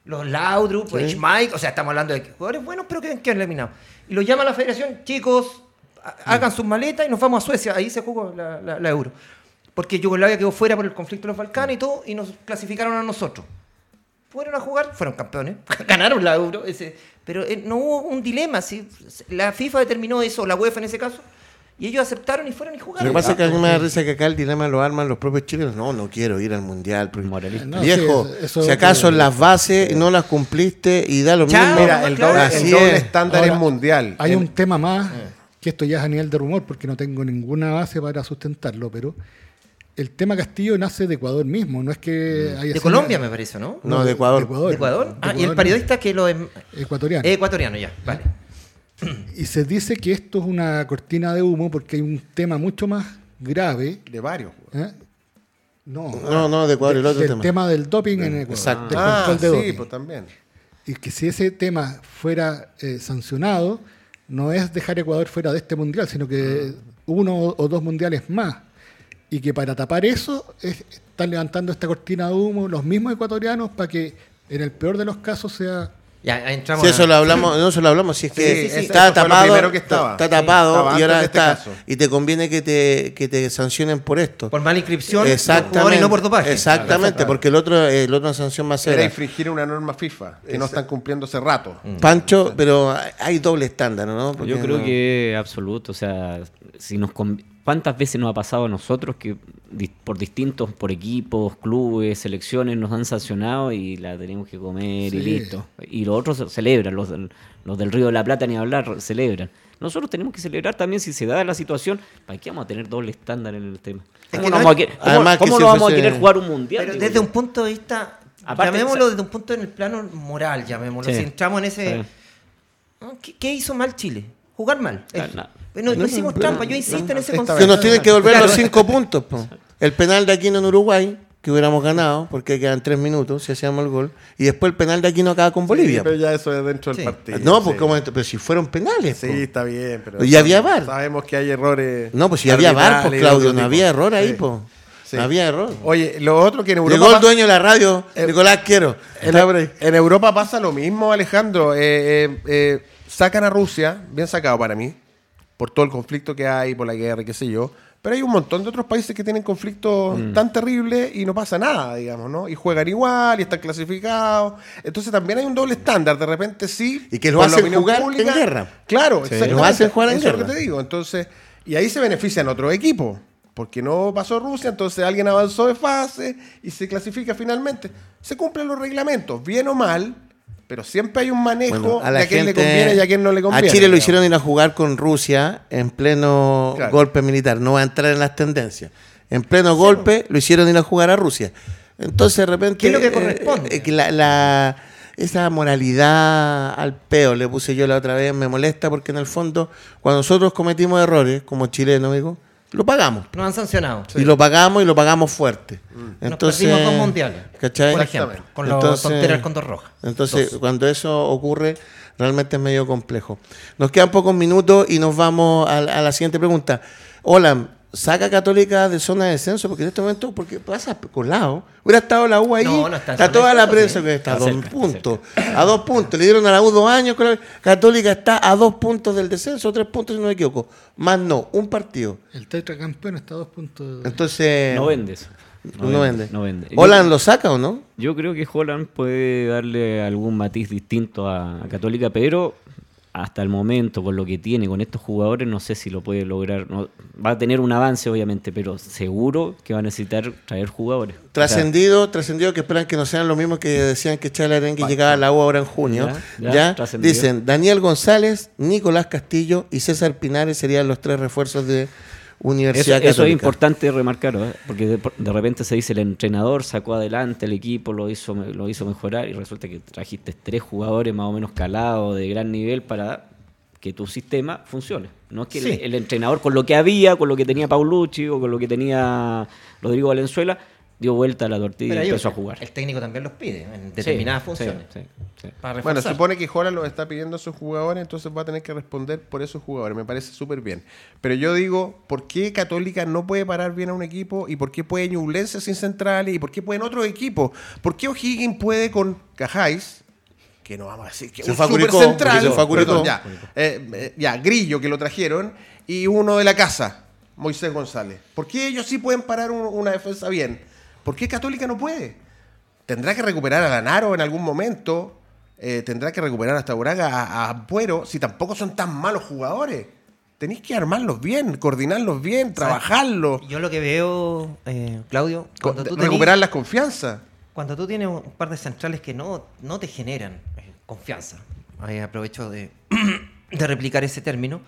Los Laudrup, Sí. Schmeich, o sea, estamos hablando de jugadores buenos, pero que quedan eliminados. Y los llama la federación, chicos, ha- hagan sus maletas y nos vamos a Suecia. Ahí se jugó la, la- la Euro. Porque Yugoslavia quedó fuera por el conflicto de los Balcanes y todo, y nos clasificaron a nosotros. Fueron a jugar, fueron campeones, ganaron la Euro, ese, pero eh, no hubo un dilema. ¿sí? La FIFA determinó eso, la UEFA en ese caso, y ellos aceptaron y fueron y Lo jugaron. que pasa es que a mí me da risa que acá el dilema lo arman los propios chilenos. No, no quiero ir al mundial. porque- Moralista. No, Viejo, sí, eso- si acaso las bases no las cumpliste y da lo Chao. mismo. Mira, el doble, Así el doble es. estándar Ahora, es mundial. Hay un tema más, que esto ya es a nivel de rumor, porque no tengo ninguna base para sustentarlo, pero el tema Castillo nace de Ecuador mismo, no es que haya De Colombia, me parece, ¿no? No, de Ecuador. ¿De Ecuador? Ah, y el periodista que lo es Ecuatoriano. ecuatoriano ya, vale. Y se dice que esto es una cortina de humo porque hay un tema mucho más grave. De varios. ¿eh? No, No, no, de Ecuador, el otro del tema. del doping en Ecuador. Exacto. del Ah, control de sí, doping. pues también. Y que si ese tema fuera eh, sancionado, no es dejar a Ecuador fuera de este mundial, sino que uno o dos mundiales más. Y que para tapar eso es- están levantando esta cortina de humo los mismos ecuatorianos para que en el peor de los casos sea... Ya entramos. Si a- eso lo hablamos, no se lo hablamos, si es Sí, que sí, sí, está eso tapado, primero que estaba. está Sí, tapado estaba y ahora este está caso. y te conviene que te que te sancionen por esto. Por mala inscripción, por Exactamente. y no por dopaje. Exactamente, porque el otro el otro sanción más Era severa. infringir una norma FIFA que no están cumpliendo hace rato. Pancho, pero hay doble estándar, ¿no? Porque Yo creo no- que es absoluto. O sea, si nos conv- ¿Cuántas veces nos ha pasado a nosotros que por distintos, por equipos, clubes, selecciones, nos han sancionado y la tenemos que comer y listo? Y los otros ce- celebran, los del, los del Río de la Plata ni hablar, celebran. Nosotros tenemos que celebrar también si se da la situación. ¿Para qué vamos a tener doble estándar en el tema? Es ¿Cómo, que no no vamos, a, que- cómo- Además que cómo si no vamos a fuese- querer jugar un mundial? Pero desde yo? un punto de vista, Aparte, llamémoslo desde un punto en el plano moral, llamémoslo. Sí. Si entramos en ese... Sí. ¿Qué, qué hizo mal Chile? Jugar mal. No. No, no hicimos trampa, yo insisto en ese concepto. Que nos tienen que devolver Claro. los cinco puntos. po. El penal de Aquino en Uruguay, que hubiéramos ganado, porque quedan tres minutos si hacíamos el gol. Y después el penal de Aquino acaba con Bolivia. Sí, pero ya eso es dentro del partido. no, pues sí. como- pero si fueron penales. Sí, po. está bien, pero. Y había VAR. Sabemos que hay errores. No, pues si había VAR, pues Claudio, no había error ahí. Sí. No había error. Oye, lo otro que en Europa. Llegó el dueño de la radio, Eh, Nicolás Quiero. En, en Europa pasa lo mismo, Alejandro. Eh, eh, eh, sacan a Rusia, bien sacado para mí, por todo el conflicto que hay, por la guerra, y qué sé yo. Pero hay un montón de otros países que tienen conflictos Mm. tan terribles y no pasa nada, digamos, ¿no? Y juegan igual y están clasificados. Entonces también hay un doble estándar. De repente sí. Y que lo hacen jugar en guerra. Claro, Sí. Lo hacen jugar en Eso es lo guerra. que te digo. Entonces, y ahí se benefician otros equipos. Porque no pasó Rusia, entonces alguien avanzó de fase y se clasifica finalmente. Se cumplen los reglamentos, bien o mal, pero siempre hay un manejo Bueno, a la de a quién gente- le conviene y a quién no le conviene. A Chile lo hicieron ir a jugar con Rusia en pleno Claro. golpe militar. No va a entrar en las tendencias. En pleno golpe lo hicieron ir a jugar a Rusia. Entonces, de repente. ¿Qué es lo que eh, corresponde? eh, la, la- esa moralidad al peo, le puse yo la otra vez, me molesta porque en el fondo, cuando nosotros cometimos errores, como chilenos, digo, lo pagamos. Nos han sancionado. Y lo pagamos y lo pagamos fuerte. Entonces, perdimos dos mundiales, ¿cachai? Por ejemplo, con los tonteras con dos rojas. entonces, cuando eso ocurre, realmente es medio complejo. Nos quedan pocos minutos y nos vamos a, a la siguiente pregunta. Hola, ¿saca Católica de zona de descenso? Porque en este momento, porque pasa colado. Hubiera estado la U ahí. No, no está está toda la prensa que está a dos cerca, puntos. A dos puntos. Le dieron a la U dos años. con la- Católica está a dos puntos del descenso, tres puntos si no me equivoco. Más no, un partido. El tetracampeón está a dos puntos. de- Entonces. No vende eso. No, vende. No vende. ¿Holland lo saca o no? Yo creo que Holland puede darle algún matiz distinto a, a Católica, pero hasta el momento, con lo que tiene, con estos jugadores, no sé si lo puede lograr. No, va a tener un avance, obviamente, pero seguro que va a necesitar traer jugadores. O sea, Trascendido, trascendido que esperan que no sean lo mismo que decían que Charles Arenque llegaba a la U ahora en junio. Ya, Ya, ya, trascendido. dicen Daniel González, Nicolás Castillo y César Pinares serían los tres refuerzos de Eso, Universidad eso es importante remarcar, ¿eh? porque de, de repente se dice el entrenador sacó adelante el equipo, lo hizo, lo hizo mejorar y resulta que trajiste tres jugadores más o menos calados de gran nivel para que tu sistema funcione. No es que Sí. el, el entrenador con lo que había, con lo que tenía Paulucci o con lo que tenía Rodrigo Valenzuela, dio vuelta a la tortilla Pero y empezó a jugar. El técnico también los pide en determinadas Sí, funciones. sí, sí. Para Bueno, supone que Holland lo está pidiendo a sus jugadores, entonces va a tener que responder por esos jugadores. Me parece súper bien. Pero yo digo, ¿por qué Católica no puede parar bien a un equipo? ¿Y por qué puede Ñublense sin centrales? ¿Y por qué pueden otros equipos? ¿Por qué O'Higgins puede con Cajáis? Que no vamos a decir que Se un fue super central. se fue a Curicó. Perdón, ya, Eh, eh, ya, Grillo que lo trajeron. Y uno de la casa, Moisés González. ¿Por qué ellos sí pueden parar un- una defensa bien? ¿Por qué Católica no puede? tendrá que recuperar a Lanaro en algún momento, eh, tendrá que recuperar hasta Uraga a, a Ampuero, si tampoco son tan malos jugadores. Tenéis que armarlos bien, coordinarlos bien, trabajarlos, Yo lo que veo, eh, Claudio, cuando tú, recuperar tenés- las confianzas. cuando tú tienes un par de centrales que no, no te generan eh, confianza, ahí aprovecho de, de replicar ese término,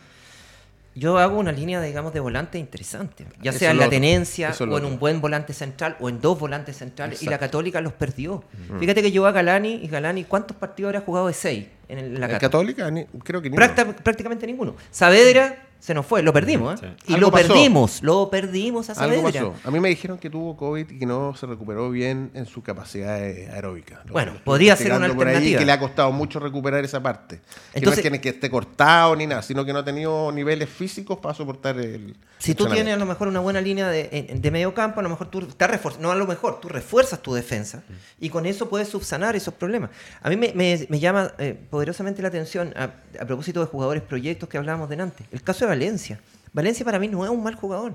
yo hago una línea, digamos, de volante interesante, ya sea en la tenencia o en otro. un buen volante central o en dos volantes centrales, y la. Católica los perdió. Fíjate que llevó a Galani, y Galani, ¿cuántos partidos habrá jugado de seis en el- la ¿En Católica? Católica? Ni- creo que ni Prácta- prácticamente ninguno. Saavedra se nos fue, lo perdimos, ¿eh? Y lo pasó. perdimos, lo perdimos a Saavedra. A mí me dijeron que tuvo COVID y que no se recuperó bien en su capacidad eh, aeróbica. Lo- Bueno, podría ser una por ahí, que le ha costado mucho recuperar esa parte. que Entonces- no es que, que esté cortado ni nada, sino que no ha tenido niveles físicos para soportar el. Si tú entrenamiento. tienes a lo mejor una buena línea de, de medio campo, a lo mejor tú estás refuerzando, no a lo mejor, tú refuerzas tu defensa y con eso puedes subsanar esos problemas. A mí me, me- me llama eh, poderosamente la atención, a, a propósito de jugadores proyectos que hablábamos delante, el caso de Valencia. Valencia para mí no es un mal jugador.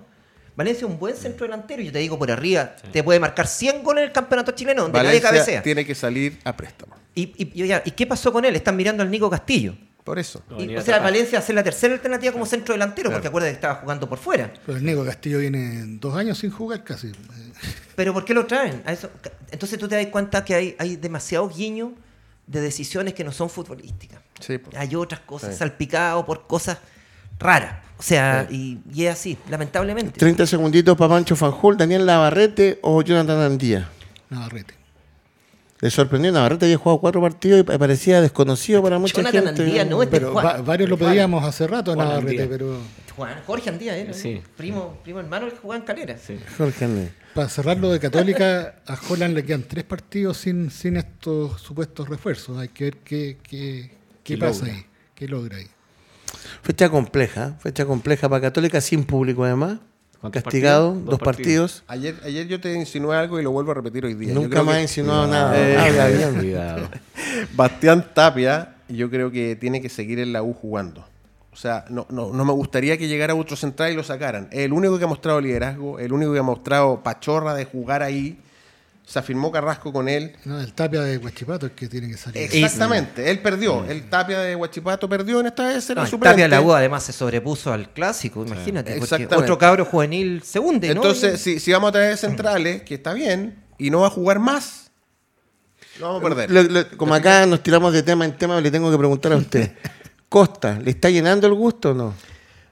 Valencia es un buen centro delantero, yo te digo por arriba, te puede marcar 100 goles en el campeonato chileno, donde Valencia nadie cabecea. tiene que salir a préstamo. Y, y- y, oiga, ¿y qué pasó con él? Están mirando al Nico Castillo. Por eso. No, Y, o sea, atrás. Valencia hace la tercera alternativa como centro delantero, porque acuérdate que estaba jugando por fuera. Pero el Nego Castillo viene dos años sin jugar casi. Pero ¿por qué lo traen? A eso- entonces tú te das cuenta que hay, hay demasiados guiños de decisiones que no son futbolísticas. Sí, po. Hay otras cosas Sí. salpicadas por cosas raras. O sea, y, y es así, lamentablemente. 30 segunditos para Pancho Fanjul, Daniel Navarrete o Jonathan Andía. Navarrete. Le sorprendió, Navarrete había jugado cuatro partidos y parecía desconocido para mucha Jonathan gente. Andía no es de Pero Juan. va- varios lo Juan. pedíamos hace rato a Juan Navarrete, Andía. pero Juan, Jorge Andía, ¿eh? Sí. Primo, primo hermano que jugaba en Calera. Sí. Jorge Andía. para cerrar lo de Católica, a Holland le quedan tres partidos sin, sin estos supuestos refuerzos. Hay que ver qué, qué, qué ¿Qué pasa logra? ahí, qué logra ahí. Fecha compleja, fecha compleja para Católica, sin público además. ¿Cuántos Castigado, partidos? dos, Dos partidos. Ayer, ayer yo te insinué algo y lo vuelvo a repetir hoy día. Nunca más he insinuado nada. Eh, Habla bien. Cuidado. Bastián Tapia, yo creo que tiene que seguir en la U jugando. O sea, no, no, no me gustaría que llegara otro central y lo sacaran. Es el único que ha mostrado liderazgo, el único que ha mostrado pachorra de jugar ahí. Se afirmó Carrasco con él. No, el tapia de Huachipato es que tiene que salir. Exactamente, él perdió. El Tapia de Huachipato perdió en esta vez, era No, el suplente. Tapia de la U además se sobrepuso al clásico, imagínate. Porque otro cabro juvenil se hunde, ¿no? Entonces, si, si vamos a traer centrales, que está bien, y no va a jugar más, lo vamos a perder. Como acá nos tiramos de tema en tema, le tengo que preguntar a usted. Costa, ¿le está llenando el gusto o no?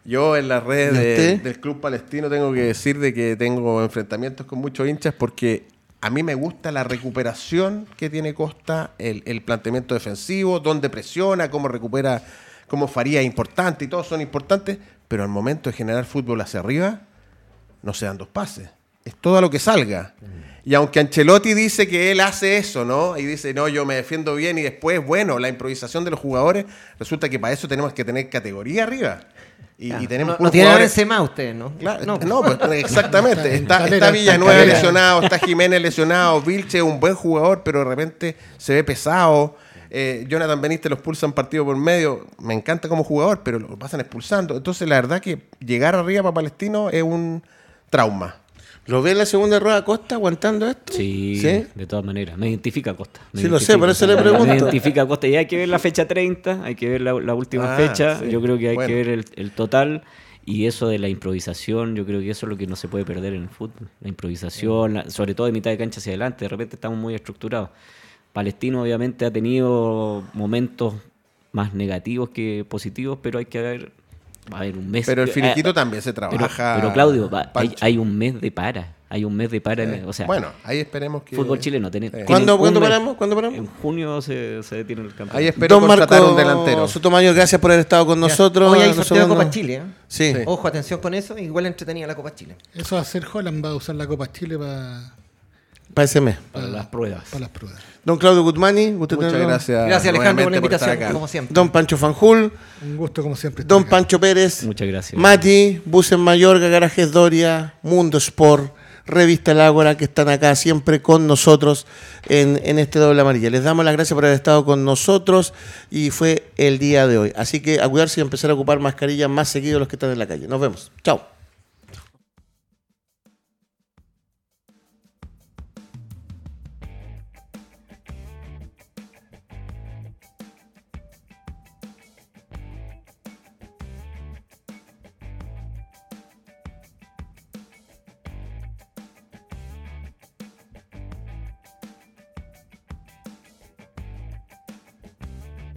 Yo en las redes del Club Palestino tengo que decir de que tengo enfrentamientos con muchos hinchas porque a mí me gusta la recuperación que tiene Costa, el, el planteamiento defensivo, dónde presiona, cómo recupera, cómo Faría es importante y todos son importantes, pero al momento de generar fútbol hacia arriba, no se dan dos pases. Es todo lo que salga. Y aunque Ancelotti dice que él hace eso, ¿no? Y dice, no, yo me defiendo bien y después, bueno, la improvisación de los jugadores, resulta que para eso tenemos que tener categoría arriba. Y, y tenemos no, no tiene Benzema usted, ¿no? Claro, no. no, pues, exactamente. Está Está, Villanueva lesionado, está Jiménez lesionado, Vilche es un buen jugador, pero de repente se ve pesado. Eh, Jonathan Benítez los pulsan partido por medio. Me encanta como jugador, pero lo pasan expulsando. Entonces, la verdad que llegar arriba para Palestino es un trauma. ¿Lo ve en la segunda rueda Costa aguantando esto? Sí, ¿Sí? de todas maneras. Me identifica Costa. me Sí, lo sé, por eso le Me pregunto. identifica Costa. Y hay que ver la fecha 30, hay que ver la, la última Ah, fecha. sí. Yo creo que hay Bueno. que ver el, el total. Y eso de la improvisación, yo creo que eso es lo que no se puede perder en el fútbol. La improvisación, la- sobre todo de mitad de cancha hacia adelante. De repente estamos muy estructurados. Palestino obviamente ha tenido momentos más negativos que positivos, pero hay que ver... Va a haber un mes. Pero el eh, finiquito eh, también se trabaja. pero Claudio, va- hay, un mes de para. Hay un mes de para. o sea, bueno, ahí esperemos que. fútbol chileno. tiene- tienen ¿Cuándo- cuándo mes. paramos? ¿Cuándo paramos? En junio se, se detiene el campeonato. Ahí espero Don contratar Marco un delantero. Sotomayor, gracias por haber estado con nosotros. Hoy hay Nosotros sorteo de Copa no- Chile, ¿eh? Sí. Sí. Ojo, atención con eso, igual entretenida la Copa Chile. Eso va a hacer Holland, va a usar la Copa Chile para, para ese mes. para las pruebas. para las pruebas. Don Claudio Guzmani, gusto Muchas tenerlo. gracias. Gracias Alejandro por la invitación, acá. como siempre. Don Pancho Fanjul, Un gusto como siempre. Don acá. Pancho Pérez, Muchas gracias. Mati, Busen Mayorga, Garajes Doria, Mundo Sport, Revista El Ágora, que están acá siempre con nosotros en, en este doble amarilla. Les damos las gracias por haber estado con nosotros y fue el día de hoy. Así que a cuidarse y empezar a ocupar mascarillas más seguido los que están en la calle. Nos vemos. Chao.